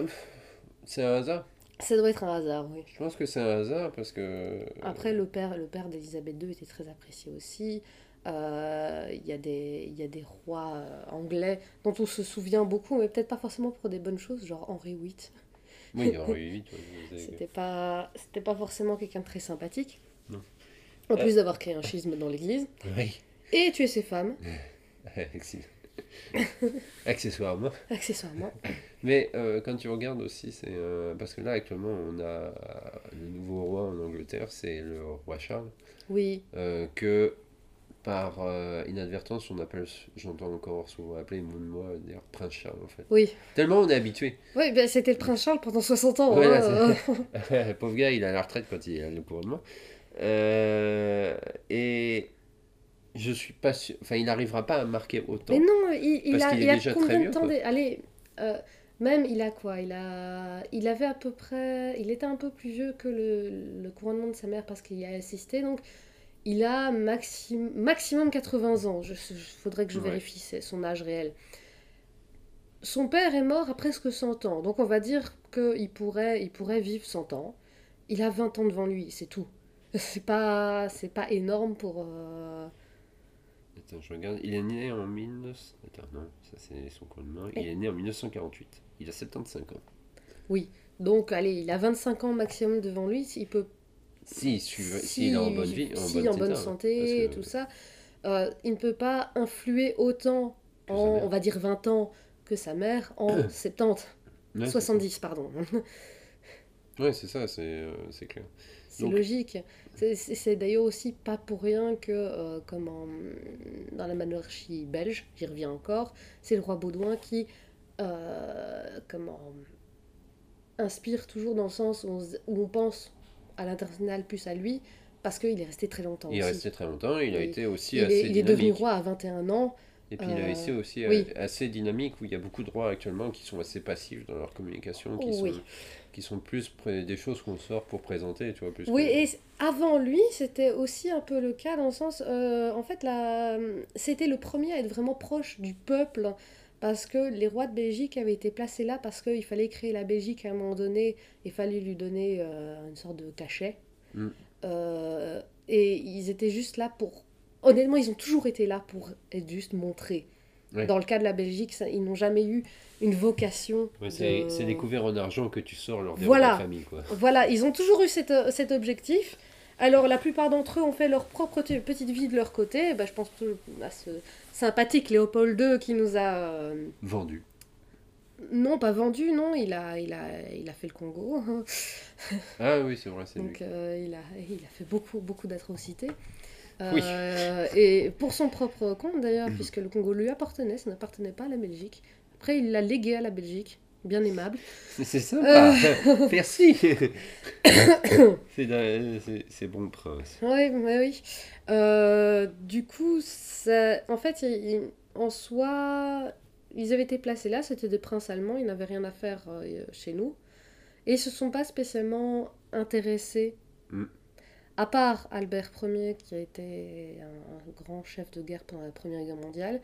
S1: c'est un hasard.
S2: Ça doit être un hasard, oui.
S1: Je pense que c'est un hasard parce que.
S2: Après, le père, le père d'Elisabeth II était très apprécié aussi. Euh, Il y, a des- il y a des rois euh, anglais dont on se souvient beaucoup, mais peut-être pas forcément pour des bonnes choses, genre Henri VIII.
S1: Oui, y eu vite. ouais,
S2: C'était pas, c'était pas forcément quelqu'un de très sympathique.
S1: Non.
S2: En
S1: Euh.
S2: plus d'avoir créé un schisme dans l'église
S1: Oui.
S2: et tué ses femmes, [laughs]
S1: Access- Accessoirement.
S2: accessoirement.
S1: Mais euh, quand tu regardes aussi, c'est. euh, parce que là, actuellement, on a le nouveau roi en Angleterre, c'est le roi Charles.
S2: Oui,
S1: euh, que par euh, inadvertance, on appelle, j'entends encore souvent appeler mon moi, d'ailleurs, Prince Charles en fait.
S2: oui.
S1: Tellement on est habitué.
S2: Oui, ben, c'était le prince Charles pendant 60 ans.
S1: Ouais,
S2: hein,
S1: là, [laughs] [laughs] pauvre gars, il a la retraite quand il a le couronnement. Euh, et je suis pas sûr. Enfin, il n'arrivera pas à marquer autant.
S2: Mais non, il, il
S1: Parce
S2: a,
S1: est
S2: il a
S1: déjà
S2: combien
S1: très
S2: de temps Allez, euh, même il a quoi? Il, a, il avait à peu près... Il était un peu plus vieux que le, le couronnement de sa mère parce qu'il y a assisté, donc il a maxim, maximum 80 ans. Il faudrait que je
S1: Ouais.
S2: vérifie son âge réel. Son père est mort à presque 100 ans, donc on va dire qu'il pourrait, il pourrait vivre 100 ans. Il a 20 ans devant lui, c'est tout. [laughs] C'est pas, c'est pas énorme pour... euh,
S1: Attends, je regarde. Il est né en 1900. Attends, non, ça c'est son couronnement. Il est né en 1948. Il a 75 ans.
S2: Donc, allez, il a 25 ans maximum devant lui. Il peut
S1: Si, si, il est en bonne vie, en
S2: si,
S1: bonne,
S2: en bonne
S1: état,
S2: santé et
S1: que-
S2: tout ça, euh, il ne peut pas influer autant
S1: Que
S2: en, on va dire, 20 ans que sa mère en [coughs] 70,
S1: Ouais, c'est
S2: 70, pardon.
S1: ça. [laughs] Ouais, c'est ça, c'est euh, clair.
S2: C'est
S1: Donc-
S2: logique. C'est- d'ailleurs aussi pas pour rien que, euh, comme en- dans la monarchie belge, j'y reviens encore, c'est le roi Baudouin qui, comment, inspire toujours dans le sens où on, se- où on pense à l'international plus à lui, parce qu'il est resté très longtemps
S1: Il est
S2: aussi.
S1: resté très longtemps, il a été aussi
S2: il
S1: assez
S2: est, il est devenu roi à 21 ans.
S1: Et puis
S2: Euh,
S1: l'AEC aussi est
S2: oui.
S1: assez dynamique où il y a beaucoup de droits actuellement qui sont assez passifs dans leur communication, qui,
S2: Oui.
S1: sont, qui sont plus des choses qu'on sort pour présenter, tu vois. Plus
S2: Oui,
S1: que-
S2: et avant lui, c'était aussi un peu le cas dans le sens, euh, en fait, la... c'était le premier à être vraiment proche du peuple, parce que les rois de Belgique avaient été placés là parce qu'il fallait créer la Belgique à un moment donné, il fallait lui donner euh, une sorte de cachet.
S1: Mm.
S2: Euh, et ils étaient juste là pour... Honnêtement, ils ont toujours été là pour être juste montrés.
S1: Ouais.
S2: Dans le cas de la Belgique, ça- ils n'ont jamais eu une vocation.
S1: Ouais, c'est
S2: de-
S1: découvert en argent que tu sors lors des
S2: Voilà.
S1: de famille, quoi.
S2: Voilà, ils ont toujours eu cet, euh, cet objectif. Alors, la plupart d'entre eux ont fait leur propre petite vie de leur côté. Bah, je pense à ce sympathique Léopold II qui nous a. euh,
S1: Vendu.
S2: non, pas vendu, non, il a, il a, il a fait le Congo. [laughs]
S1: Ah oui, c'est vrai, c'est lui.
S2: Donc, euh, il, a, il a fait beaucoup, beaucoup d'atrocités.
S1: Oui.
S2: Euh, [laughs] et pour son propre compte d'ailleurs, puisque le Congo lui appartenait, ça n'appartenait pas à la Belgique. Après, il l'a légué à la Belgique, bien aimable. [laughs]
S1: C'est sympa.
S2: Euh.
S1: Merci. [coughs] [coughs] c'est d'un- c'est- bon prince.
S2: Oui, mais oui. Euh, du coup, ça- en fait, il- il- en soi, ils avaient été placés là, c'était des princes allemands, ils n'avaient rien à faire euh, chez nous. Et ils se sont pas spécialement intéressés,
S1: Mm.
S2: à part Albert Ier, qui a été un, un grand chef de guerre pendant la Première Guerre mondiale.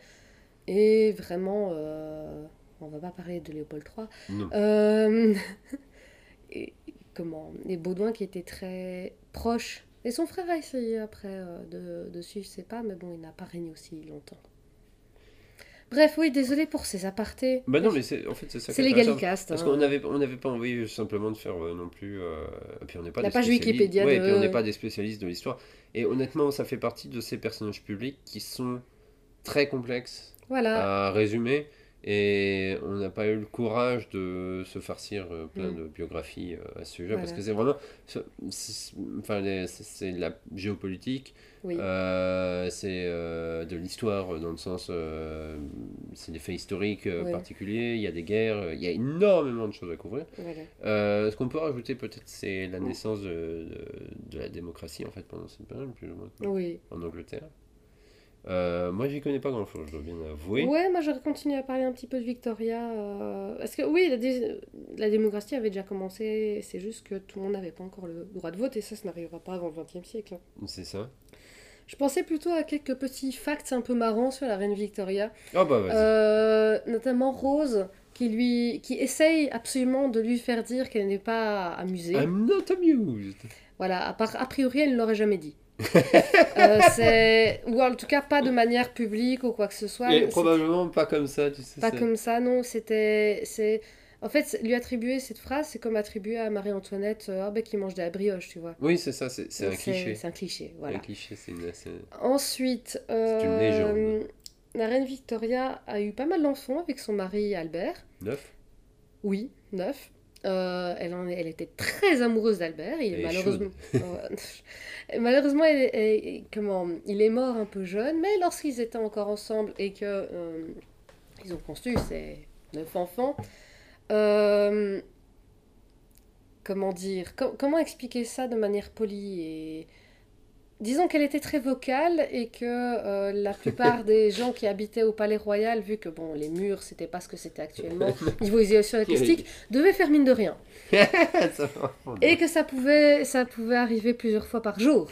S2: Et vraiment, euh, on va pas parler de Léopold III. Euh, [laughs] et comment Les Baudouins qui étaient très proches. Et son frère a essayé après euh, de, de suivre ses pas, mais bon, il n'a pas régné aussi longtemps. Bref, oui, désolé pour ces apartés.
S1: Bah non, mais c'est en fait c'est ça.
S2: c'est les. Gallicasts.
S1: Parce
S2: hein.
S1: qu'on n'avait on n'avait pas envie simplement de faire euh, non plus. euh, Et puis on n'est pas
S2: La
S1: des
S2: page. Wikipédia
S1: Ouais,
S2: de-
S1: et puis on n'est pas des spécialistes de l'histoire. Et honnêtement, ça fait partie de ces personnages publics qui sont très complexes
S2: Voilà.
S1: à résumer. Et on n'a pas eu le courage de se farcir euh, plein
S2: Mm.
S1: de biographies euh, à ce sujet. Parce
S2: Voilà.
S1: que c'est vraiment. Enfin, c'est de la géopolitique.
S2: oui.
S1: Euh, c'est euh, de l'histoire dans le sens, euh, c'est des faits historiques
S2: Ouais.
S1: particuliers, il y a des guerres, il y a énormément de choses à couvrir.
S2: voilà.
S1: Ce qu'on peut rajouter peut-être, c'est la naissance de, de, de la démocratie en fait pendant cette période, plus ou moins,
S2: Oui.
S1: en Angleterre. Euh, moi, j'y connais pas grand-chose, je dois bien avouer.
S2: Ouais, moi j'aurais continué à parler un petit peu de Victoria. euh, Parce que oui, la, dé- la démocratie avait déjà commencé, c'est juste que tout le monde n'avait pas encore le droit de vote, et ça, ça n'arrivera pas avant le XXe siècle. hein.
S1: C'est ça.
S2: Je pensais plutôt à quelques petits facts un peu marrants sur la reine Victoria.
S1: Ah bah vas-y.
S2: Euh, notamment Rose, qui, lui, qui essaye absolument de lui faire dire qu'elle n'est pas amusée.
S1: I'm not amused.
S2: Voilà, à part, a priori, elle ne l'aurait jamais dit. Euh. Ou en tout cas, pas de manière publique ou quoi que ce soit.
S1: Et probablement pas comme ça, tu sais.
S2: Pas comme ça, non. C'était... C'est... En fait, lui attribuer cette phrase, c'est comme attribuer à Marie-Antoinette euh, Ah ben, qui mange de la brioche, tu vois.
S1: Oui, c'est ça, c'est c'est un cliché.
S2: C'est un cliché,
S1: Un
S2: voilà.
S1: cliché, c'est une.
S2: Ensuite,
S1: une
S2: euh,
S1: légende.
S2: la reine Victoria a eu pas mal d'enfants avec son mari Albert.
S1: Neuf
S2: Oui, neuf. Euh, elle, en est- elle était très amoureuse d'Albert. Il
S1: est
S2: malheureusement, [laughs] malheureusement, elle- elle- comment, il est mort un peu jeune. Mais lorsqu'ils étaient encore ensemble et que euh, ils ont construit ces neuf enfants, euh, comment dire, co- comment expliquer ça de manière polie et Disons qu'elle était très vocale et que euh, la plupart [laughs] des gens qui habitaient au Palais Royal, vu que bon, les murs, c'était pas ce que c'était actuellement, [laughs] niveau isolation acoustique, devaient faire mine de rien. [laughs] Et que ça pouvait, ça pouvait arriver plusieurs fois par jour.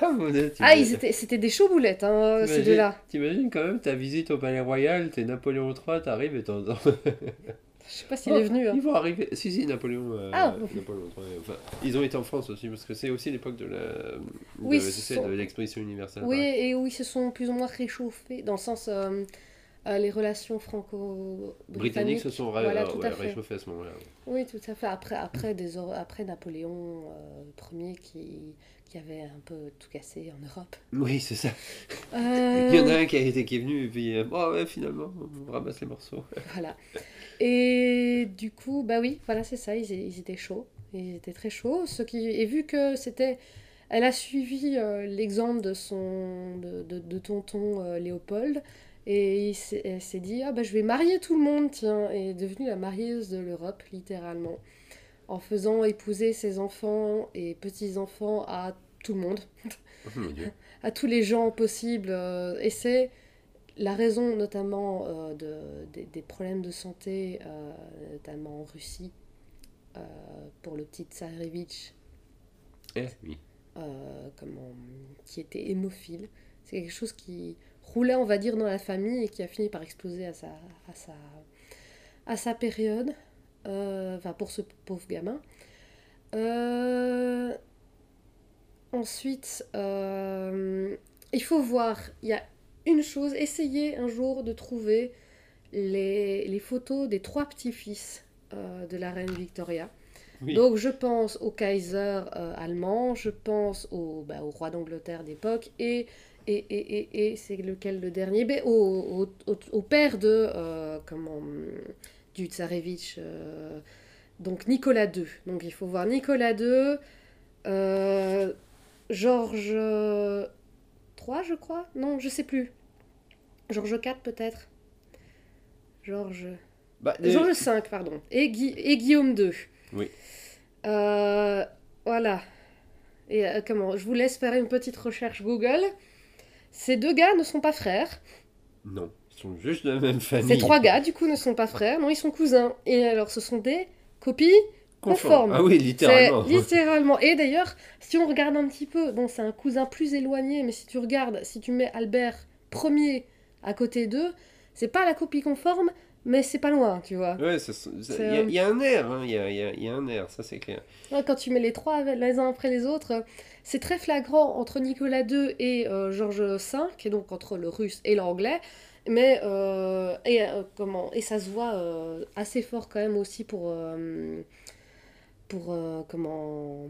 S1: Ah, mon Dieu,
S2: Ah,
S1: veux-
S2: ils étaient, c'était des chauds boulettes, hein, ces deux-là.
S1: T'imagines quand même ta visite au Palais Royal, t'es Napoléon III, t'arrives et t'en.
S2: Je sais pas s'il est venu. hein.
S1: Ils vont arriver. Si, si, Napoléon. euh,
S2: Ah.
S1: Napoléon III. Enfin, ils ont été en France aussi, parce que c'est aussi l'époque de la. de-
S2: Oui, sont-
S1: l'exposition universelle.
S2: Oui,
S1: pareil.
S2: et où ils se sont plus ou moins réchauffés, dans le sens. euh, euh, les relations
S1: Britanniques
S2: franco-britanniques.
S1: se sont
S2: Voilà,
S1: ouais,
S2: à
S1: ce moment-là.
S2: Oui, tout à fait. Après, après, des, après Napoléon Ier qui, qui avait un peu tout cassé en Europe.
S1: Oui, c'est ça.
S2: Euh,
S1: Il y en a un qui, a été, qui est venu, et puis. euh, oh, ouais, finalement, on ramasse les morceaux.
S2: Voilà. Et du coup, bah oui, voilà, c'est ça, ils, ils étaient chauds. Ils étaient très chauds. Ce qui, et vu que c'était. Elle a suivi euh, l'exemple de son de, de, de tonton euh, Léopold et elle s'est dit ah bah je vais marier tout le monde tiens et est devenue la marieuse de l'Europe littéralement en faisant épouser ses enfants et petits enfants à tout le monde
S1: Oh, [laughs]
S2: à tous les gens possibles. euh, et c'est la raison notamment euh, de, des, des problèmes de santé, euh, notamment en Russie, euh, pour le petit Tsarevitch,
S1: Eh, oui.
S2: comment, qui était hémophile. C'est quelque chose qui roulait, on va dire, dans la famille et qui a fini par exploser à sa, à sa, à sa période, enfin pour ce pauvre gamin. Euh, ensuite, euh, il faut voir, il y a une chose, essayez un jour de trouver les, les photos des trois petits-fils euh, de la reine Victoria.
S1: Oui.
S2: Donc je pense au Kaiser euh, allemand, je pense au, bah, au roi d'Angleterre d'époque et, et, et, et, et c'est lequel le dernier? Ben, au, au, au, au père de, euh, comment, du Tsarevitch, euh, donc Nicolas II. Donc il faut voir Nicolas II, euh, Georges III je crois Non, je sais plus. Georges IV peut-être Georges...
S1: Bah,
S2: Georges V, pardon. Et, Gui- et Guillaume II.
S1: Oui.
S2: Euh, voilà. Et euh, comment Je vous laisse faire une petite recherche Google. Ces deux gars ne sont pas frères.
S1: Non, sont juste de la même famille.
S2: Ces trois gars, du coup, ne sont pas frères. Non, ils sont cousins. Et alors, ce sont des copies conformes.
S1: Ah oui, littéralement.
S2: littéralement. Et d'ailleurs, si on regarde un petit peu, bon, c'est un cousin plus éloigné, mais si tu regardes, si tu mets Albert Ier à côté d'eux, c'est pas la copie conforme, mais c'est pas loin, tu vois.
S1: Ouais, il y, a-
S2: euh,
S1: y a un air, hein, il y, a, il y a- il y a un air, ça c'est clair.
S2: Ouais, quand tu mets les trois les uns après les autres, c'est très flagrant entre Nicolas II et euh, Georges V, et donc entre le russe et l'anglais. Mais euh, et, euh, comment et ça se voit euh, assez fort quand même aussi pour pour comment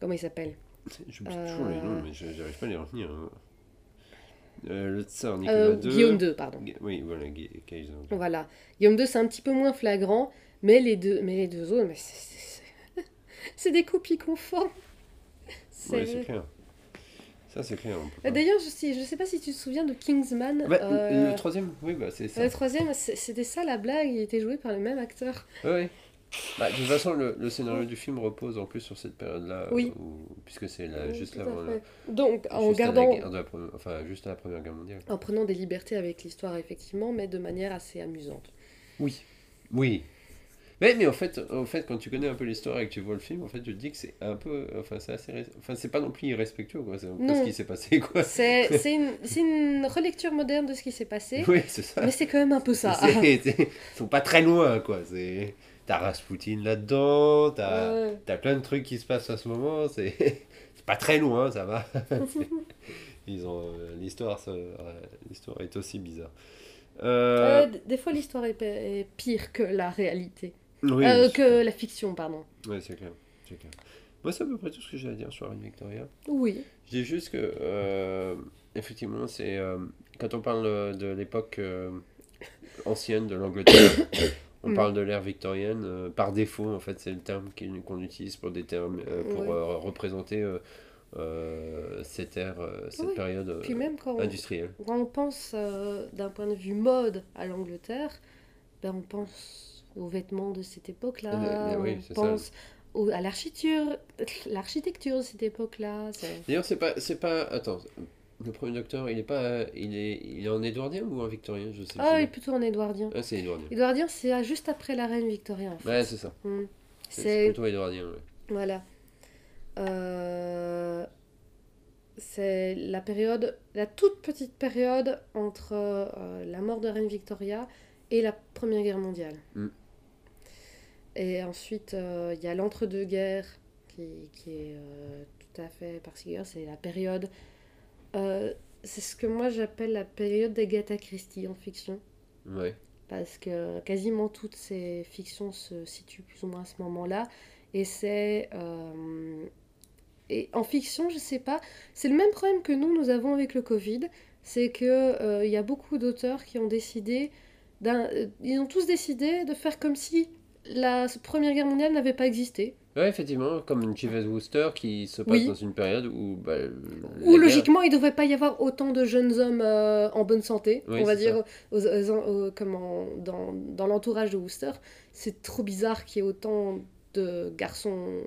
S2: comment il s'appelle?
S1: J'oublie toujours les noms, mais je- j'arrive pas à les retenir. hein. Le tsar Nicolas II.
S2: Guillaume II pardon
S1: Gu- Oui, voilà, Gu- Kaiser.
S2: voilà Guillaume II c'est un petit peu moins flagrant mais les deux mais les deux autres [laughs] c'est- des copies conformes c'est
S1: clair. Ça c'est clair. peut
S2: Euh,
S1: pas-
S2: D'ailleurs, je sais, je sais pas si tu te souviens de Kingsman.
S1: Bah,
S2: euh,
S1: Le troisième, oui, bah c'est ça.
S2: le troisième, c'était ça la blague, il était joué par le même acteur.
S1: Ouais. Bah, de toute façon, le, le scénario du film repose en plus sur cette période-là,
S2: Oui.
S1: où- puisque c'est là,
S2: Oui,
S1: juste
S2: tout à
S1: avant,
S2: fait.
S1: la-
S2: Donc, en
S1: juste la
S2: gardant,
S1: la première- enfin juste à la première guerre mondiale.
S2: en prenant des libertés avec l'histoire, effectivement, mais de manière assez amusante.
S1: Oui. Oui. Mais, mais en fait, en fait, quand tu connais un peu l'histoire et que tu vois le film, en fait, tu te dis que c'est un peu, enfin, c'est assez, enfin, c'est pas non plus irrespectueux, quoi. C'est ce qui s'est passé, quoi.
S2: C'est [laughs] c'est une, une relecture moderne de ce qui s'est passé,
S1: Oui, c'est ça.
S2: mais c'est quand même un peu ça.
S1: Ils sont pas très loin, quoi. C'est, t'as Rasputin là-dedans, t'as,
S2: Ouais.
S1: plein de trucs qui se passent à ce moment. C'est, pas très loin, ça va. [laughs] Ils ont, euh, l'histoire, euh, l'histoire est aussi bizarre. Euh,
S2: des fois, l'histoire est pire que la réalité.
S1: Oui,
S2: Euh, que la fiction, pardon.
S1: Ouais, c'est clair, clair. Moi, c'est à peu près tout ce que j'ai à dire sur reine Victoria.
S2: Oui.
S1: Je dis juste que, euh, effectivement, c'est euh, quand on parle de l'époque ancienne de l'Angleterre, [coughs] on
S2: Mm.
S1: parle de l'ère victorienne. par défaut, en fait, c'est le terme qu'on utilise pour des termes pour
S2: Ouais.
S1: représenter euh, cette ère, euh, cette
S2: Oui.
S1: période euh,
S2: Puis même quand on,
S1: industrielle.
S2: quand on pense d'un point de vue mode à l'Angleterre, ben on pense aux vêtements de cette époque-là,
S1: Euh, oui,
S2: on
S1: ça.
S2: pense au- à l'architecture, l'architecture de cette époque-là.
S1: D'ailleurs, c'est pas, c'est pas. Attends, le premier docteur, il est pas, il est, il est en édouardien ou en victorien, je sais
S2: Ah,
S1: plus.
S2: et plutôt en édouardien.
S1: Ah, c'est édouardien.
S2: Édouardien, c'est juste après la reine Victoria. en fait.
S1: Ouais, c'est ça.
S2: Hmm.
S1: C'est plutôt édouardien. ouais.
S2: voilà. Euh, C'est la période, la toute petite période entre euh, la mort de reine Victoria et la Première Guerre mondiale.
S1: Mm.
S2: Et ensuite, euh, il y a l'entre-deux-guerres qui, qui est euh, tout à fait particulière. C'est la période. euh, c'est ce que moi j'appelle la période d'Agatha Christie en fiction.
S1: Ouais.
S2: Parce que quasiment toutes ces fictions se situent plus ou moins à ce moment-là. Et c'est. euh, et en fiction, je sais pas, c'est le même problème que nous, nous avons avec le Covid. C'est qu'il il y a beaucoup d'auteurs qui ont décidé. euh, ils ont tous décidé de faire comme si la Première Guerre mondiale n'avait pas existé.
S1: Ouais, effectivement, comme une Chivas Wooster qui se passe
S2: Oui.
S1: dans une période où. Bah,
S2: Où
S1: guerre-
S2: logiquement, il ne devrait pas y avoir autant de jeunes hommes euh, en bonne santé,
S1: Oui,
S2: on va dire, aux- aux- aux- comment, dans, dans l'entourage de Worcester. C'est trop bizarre qu'il y ait autant de garçons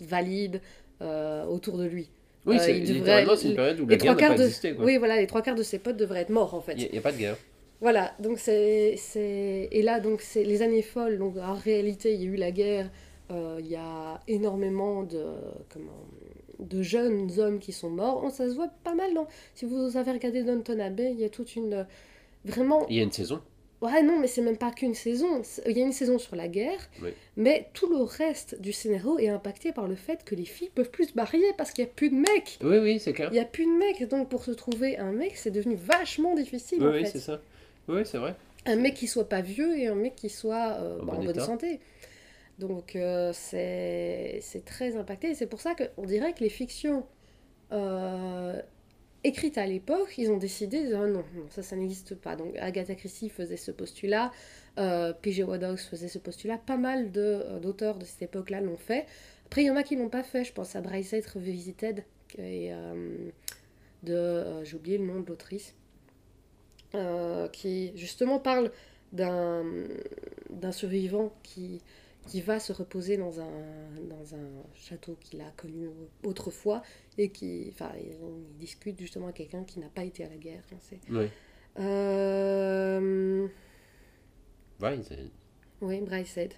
S2: valides euh, autour de lui.
S1: Oui,
S2: Euh,
S1: c'est une période où la guerre n'a pas
S2: de...
S1: existé. quoi.
S2: Oui, voilà, les trois quarts de ses potes devraient être morts en fait.
S1: Il n'y a, pas de guerre.
S2: Voilà, donc c'est... Et là, donc, c'est les années folles. Donc, en réalité, il y a eu la guerre. euh, il y a énormément de... Comment... de jeunes hommes qui sont morts. Oh, ça se voit pas mal. dans- Si vous avez regardé Downton Abbey, il y a toute une... Vraiment...
S1: Il y a une saison.
S2: Ouais, non, mais c'est même pas qu'une saison. Il y a une saison sur la guerre,
S1: Oui.
S2: mais tout le reste du scénario est impacté par le fait que les filles peuvent plus se marier parce qu'il n'y a plus de mecs.
S1: Oui, oui, c'est clair.
S2: Il n'y a plus de mecs, donc pour se trouver un mec, c'est devenu vachement difficile
S1: Oui,
S2: en
S1: oui, c'est ça. Oui, c'est vrai.
S2: Un mec qui soit pas vieux et un mec qui soit euh,
S1: En
S2: bah,
S1: bon
S2: en bonne santé. Donc euh, c'est très impacté. Et c'est pour ça qu'on dirait que les fictions euh, écrites à l'époque, ils ont décidé de ah non, non, ça, ça n'existe pas. Donc Agatha Christie faisait ce postulat, euh, P.J. Wodehouse faisait ce postulat, pas mal de, d'auteurs de cette époque-là l'ont fait. Après, il y en a qui l'ont pas fait. Je pense à Bryce Revisited, et, de, j'ai oublié le nom de l'autrice, euh, qui justement parle d'un, d'un survivant qui, qui va se reposer dans un, dans un château qu'il a connu autrefois et qui, enfin, discute justement avec quelqu'un qui n'a pas été à la guerre. C'est-
S1: Oui.
S2: Euh,
S1: c'est-
S2: oui, Bryce Head.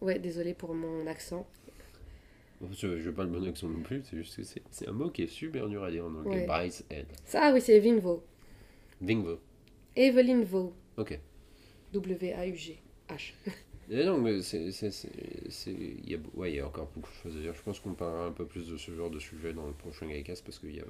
S2: Ouais, désolé pour mon accent.
S1: Je veux pas le bon accent non plus, c'est juste que c'est c'est un mot qui est super dur à dire en anglais.
S2: Ouais.
S1: Bryce Head.
S2: Ça, ah oui, c'est Evelyn Vaux. Evelyn Vaux.
S1: Ok.
S2: W-A-U-G-H.
S1: Et non, mais c'est. Il y, a, ouais, y a encore beaucoup de choses à dire. Je pense qu'on parlera un peu plus de ce genre de sujet dans le prochain Gaïcast parce qu'il y a,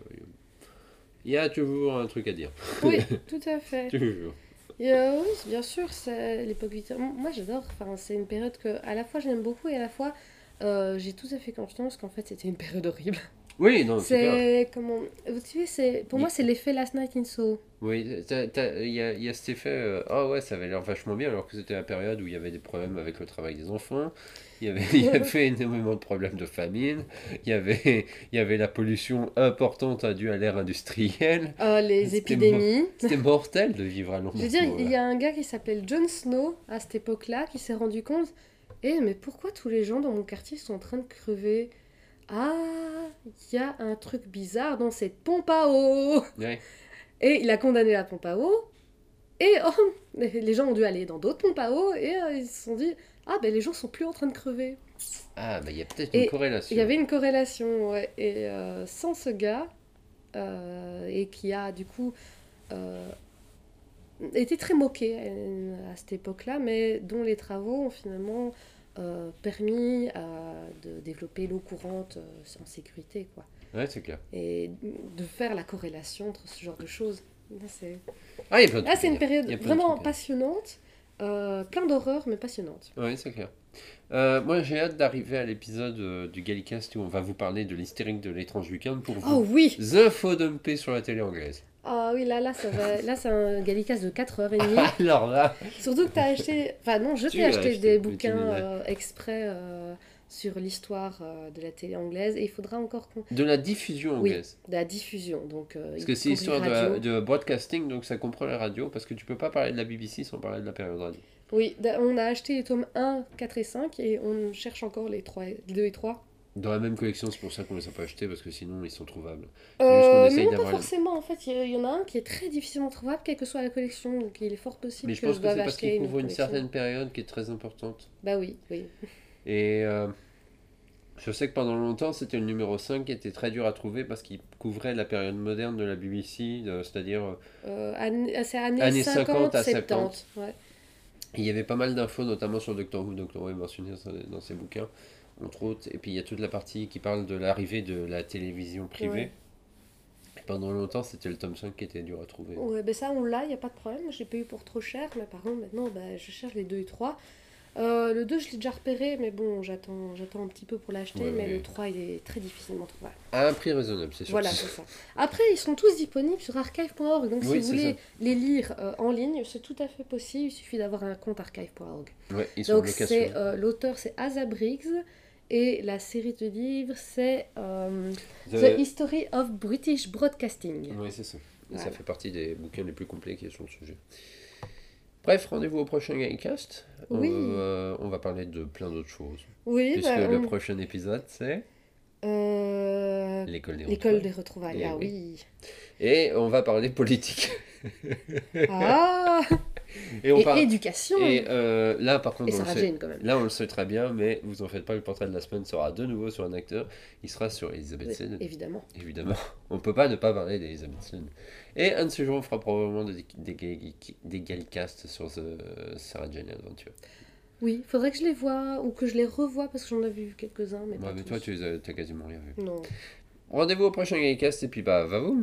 S1: y a toujours un truc à dire.
S2: Oui, [laughs] tout à fait.
S1: Toujours.
S2: Euh, oui, bien sûr, c'est l'époque victorienne. Moi, j'adore. Enfin, c'est une période que, à la fois, j'aime beaucoup et à la fois, euh, j'ai tout à fait confiance qu'en fait, c'était une période horrible.
S1: Oui, non, c'est
S2: comment Vous savez, pour moi, c'est l'effet Last Night in Soho.
S1: Oui, il y y a cet effet. euh, Ah ouais, ça avait l'air vachement bien alors que c'était la période où il y avait des problèmes avec le travail des enfants. Il y avait, [laughs] il y avait énormément de problèmes de famine. Il y avait, il y avait la pollution importante due à l'ère industrielle.
S2: Euh, les épidémies.
S1: C'était mortel de vivre à Londres.
S2: Je veux dire, il y a un gars qui s'appelle Jon Snow à cette époque-là qui s'est rendu compte Eh, mais pourquoi tous les gens dans mon quartier sont en train de crever? Ah, il y a un truc bizarre dans cette pompe à eau
S1: Ouais.
S2: Et il a condamné la pompe à eau. Et oh, les gens ont dû aller dans d'autres pompes à eau et euh, ils se sont dit Ah, ben les gens sont plus en train de crever.
S1: Ah, bah il y a peut-être une corrélation.
S2: Il y avait une corrélation, ouais. Et euh, sans ce gars, euh, et qui a du coup été très moqué à, à cette époque-là, mais dont les travaux ont finalement permis de développer l'eau courante en sécurité, quoi.
S1: Ouais, c'est clair.
S2: Et de faire la corrélation entre ce genre de choses. Là, c'est
S1: Ah,
S2: une période vraiment
S1: dire.
S2: passionnante, euh, plein d'horreur, mais passionnante.
S1: Ouais, c'est clair. Euh, moi, j'ai hâte d'arriver à l'épisode euh, du Gallicast où on va vous parler de l'hystérique de l'étrange week-end pour vous
S2: Oh oui
S1: infodumper sur la télé anglaise.
S2: Ah oui, là, là, ça va... là c'est un Gallicas de 4h30. [laughs]
S1: Alors là,
S2: Surtout que tu as acheté. Enfin, non, je t'ai acheté,
S1: acheté
S2: des bouquins exprès sur l'histoire euh, de la télé anglaise et il faudra encore qu'on.
S1: de la diffusion
S2: Oui.
S1: anglaise.
S2: de la diffusion. Donc, euh,
S1: Parce que c'est l'histoire de, broadcasting, donc ça comprend la radio, parce que tu peux pas parler de la BBC sans parler de la période radio.
S2: Oui, on a acheté les tomes 1, 4 et 5 et on cherche encore les 3, 2 et 3.
S1: Dans la même collection, c'est pour ça qu'on les a pas achetés, parce que sinon ils sont trouvables.
S2: Euh, mais non, pas forcément. En fait, il y, en a un qui est très difficilement trouvable, quelle que soit la collection. Donc, il est fort possible
S1: Mais je
S2: que
S1: pense
S2: je
S1: que c'est parce
S2: acheter
S1: qu'ils
S2: une
S1: une certaine période qui est très importante.
S2: Bah oui, oui.
S1: Et euh, je sais que pendant longtemps, c'était le numéro 5 qui était très dur à trouver parce qu'il couvrait la période moderne de la BBC, c'est-à-dire euh,
S2: Euh, années- années,
S1: Années
S2: 50,
S1: 50 à
S2: 70. Ouais.
S1: il y avait pas mal d'infos, notamment sur Doctor Who. Doctor Who est mentionné dans- dans ses bouquins, entre autres. Et puis il y a toute la partie qui parle de l'arrivée de la télévision privée.
S2: Ouais.
S1: Pendant longtemps, c'était le tome 5 qui était dur à trouver.
S2: Ouais, ben ça, on l'a, il n'y a pas de problème. J'ai payé pour trop cher, mais par contre, maintenant, ben, je cherche les 2 et 3. Euh, le 2, je l'ai déjà repéré, mais bon, j'attends j'attends un petit peu pour l'acheter. Mais le 3, il est très difficilement trouvable.
S1: À un prix raisonnable, c'est sûr.
S2: Voilà, c'est ça. Après, ils sont tous disponibles sur archive.org. Donc,
S1: Oui,
S2: si vous voulez
S1: ça.
S2: les lire euh, en ligne, c'est tout à fait possible. Il suffit d'avoir un compte archive.org.
S1: Ouais, ils sont
S2: Donc, c'est euh, l'auteur, c'est Asa Briggs. Et la série de livres, c'est
S1: The-
S2: The History of British Broadcasting.
S1: Oui, c'est ça. Et ça
S2: Voilà.
S1: fait partie des bouquins les plus complets qui est sur le sujet. Bref, rendez-vous au prochain Gamecast.
S2: Oui.
S1: Euh, on va parler de plein d'autres choses.
S2: Oui,
S1: Puisque
S2: bah,
S1: le prochain épisode, c'est.
S2: Euh,
S1: L'école des retrouvailles.
S2: des retrouvailles,
S1: Eh
S2: ah
S1: oui. Et on va parler politique.
S2: Ah [laughs]
S1: Et on
S2: Et
S1: parle.
S2: éducation
S1: Et euh, là, par contre,
S2: Et
S1: on le sait-
S2: quand même.
S1: Là, on le sait très bien, mais vous en faites pas, le portrait de la semaine sera de nouveau sur un acteur. Il sera sur Elizabeth
S2: Oui, évidemment.
S1: Évidemment, [laughs] on peut pas ne pas parler d'Elizabeth Seddon. Et un de ces jours, on fera probablement des, des, des, des galcasts sur The Sarah Jane Adventure.
S2: Oui, faudrait que je les vois ou que je les revoie parce que j'en avais vu quelques-uns, mais pas
S1: mais
S2: tous.
S1: toi, tu les as quasiment rien vu.
S2: Non.
S1: Rendez-vous au prochain galcast et puis bah, va
S2: vous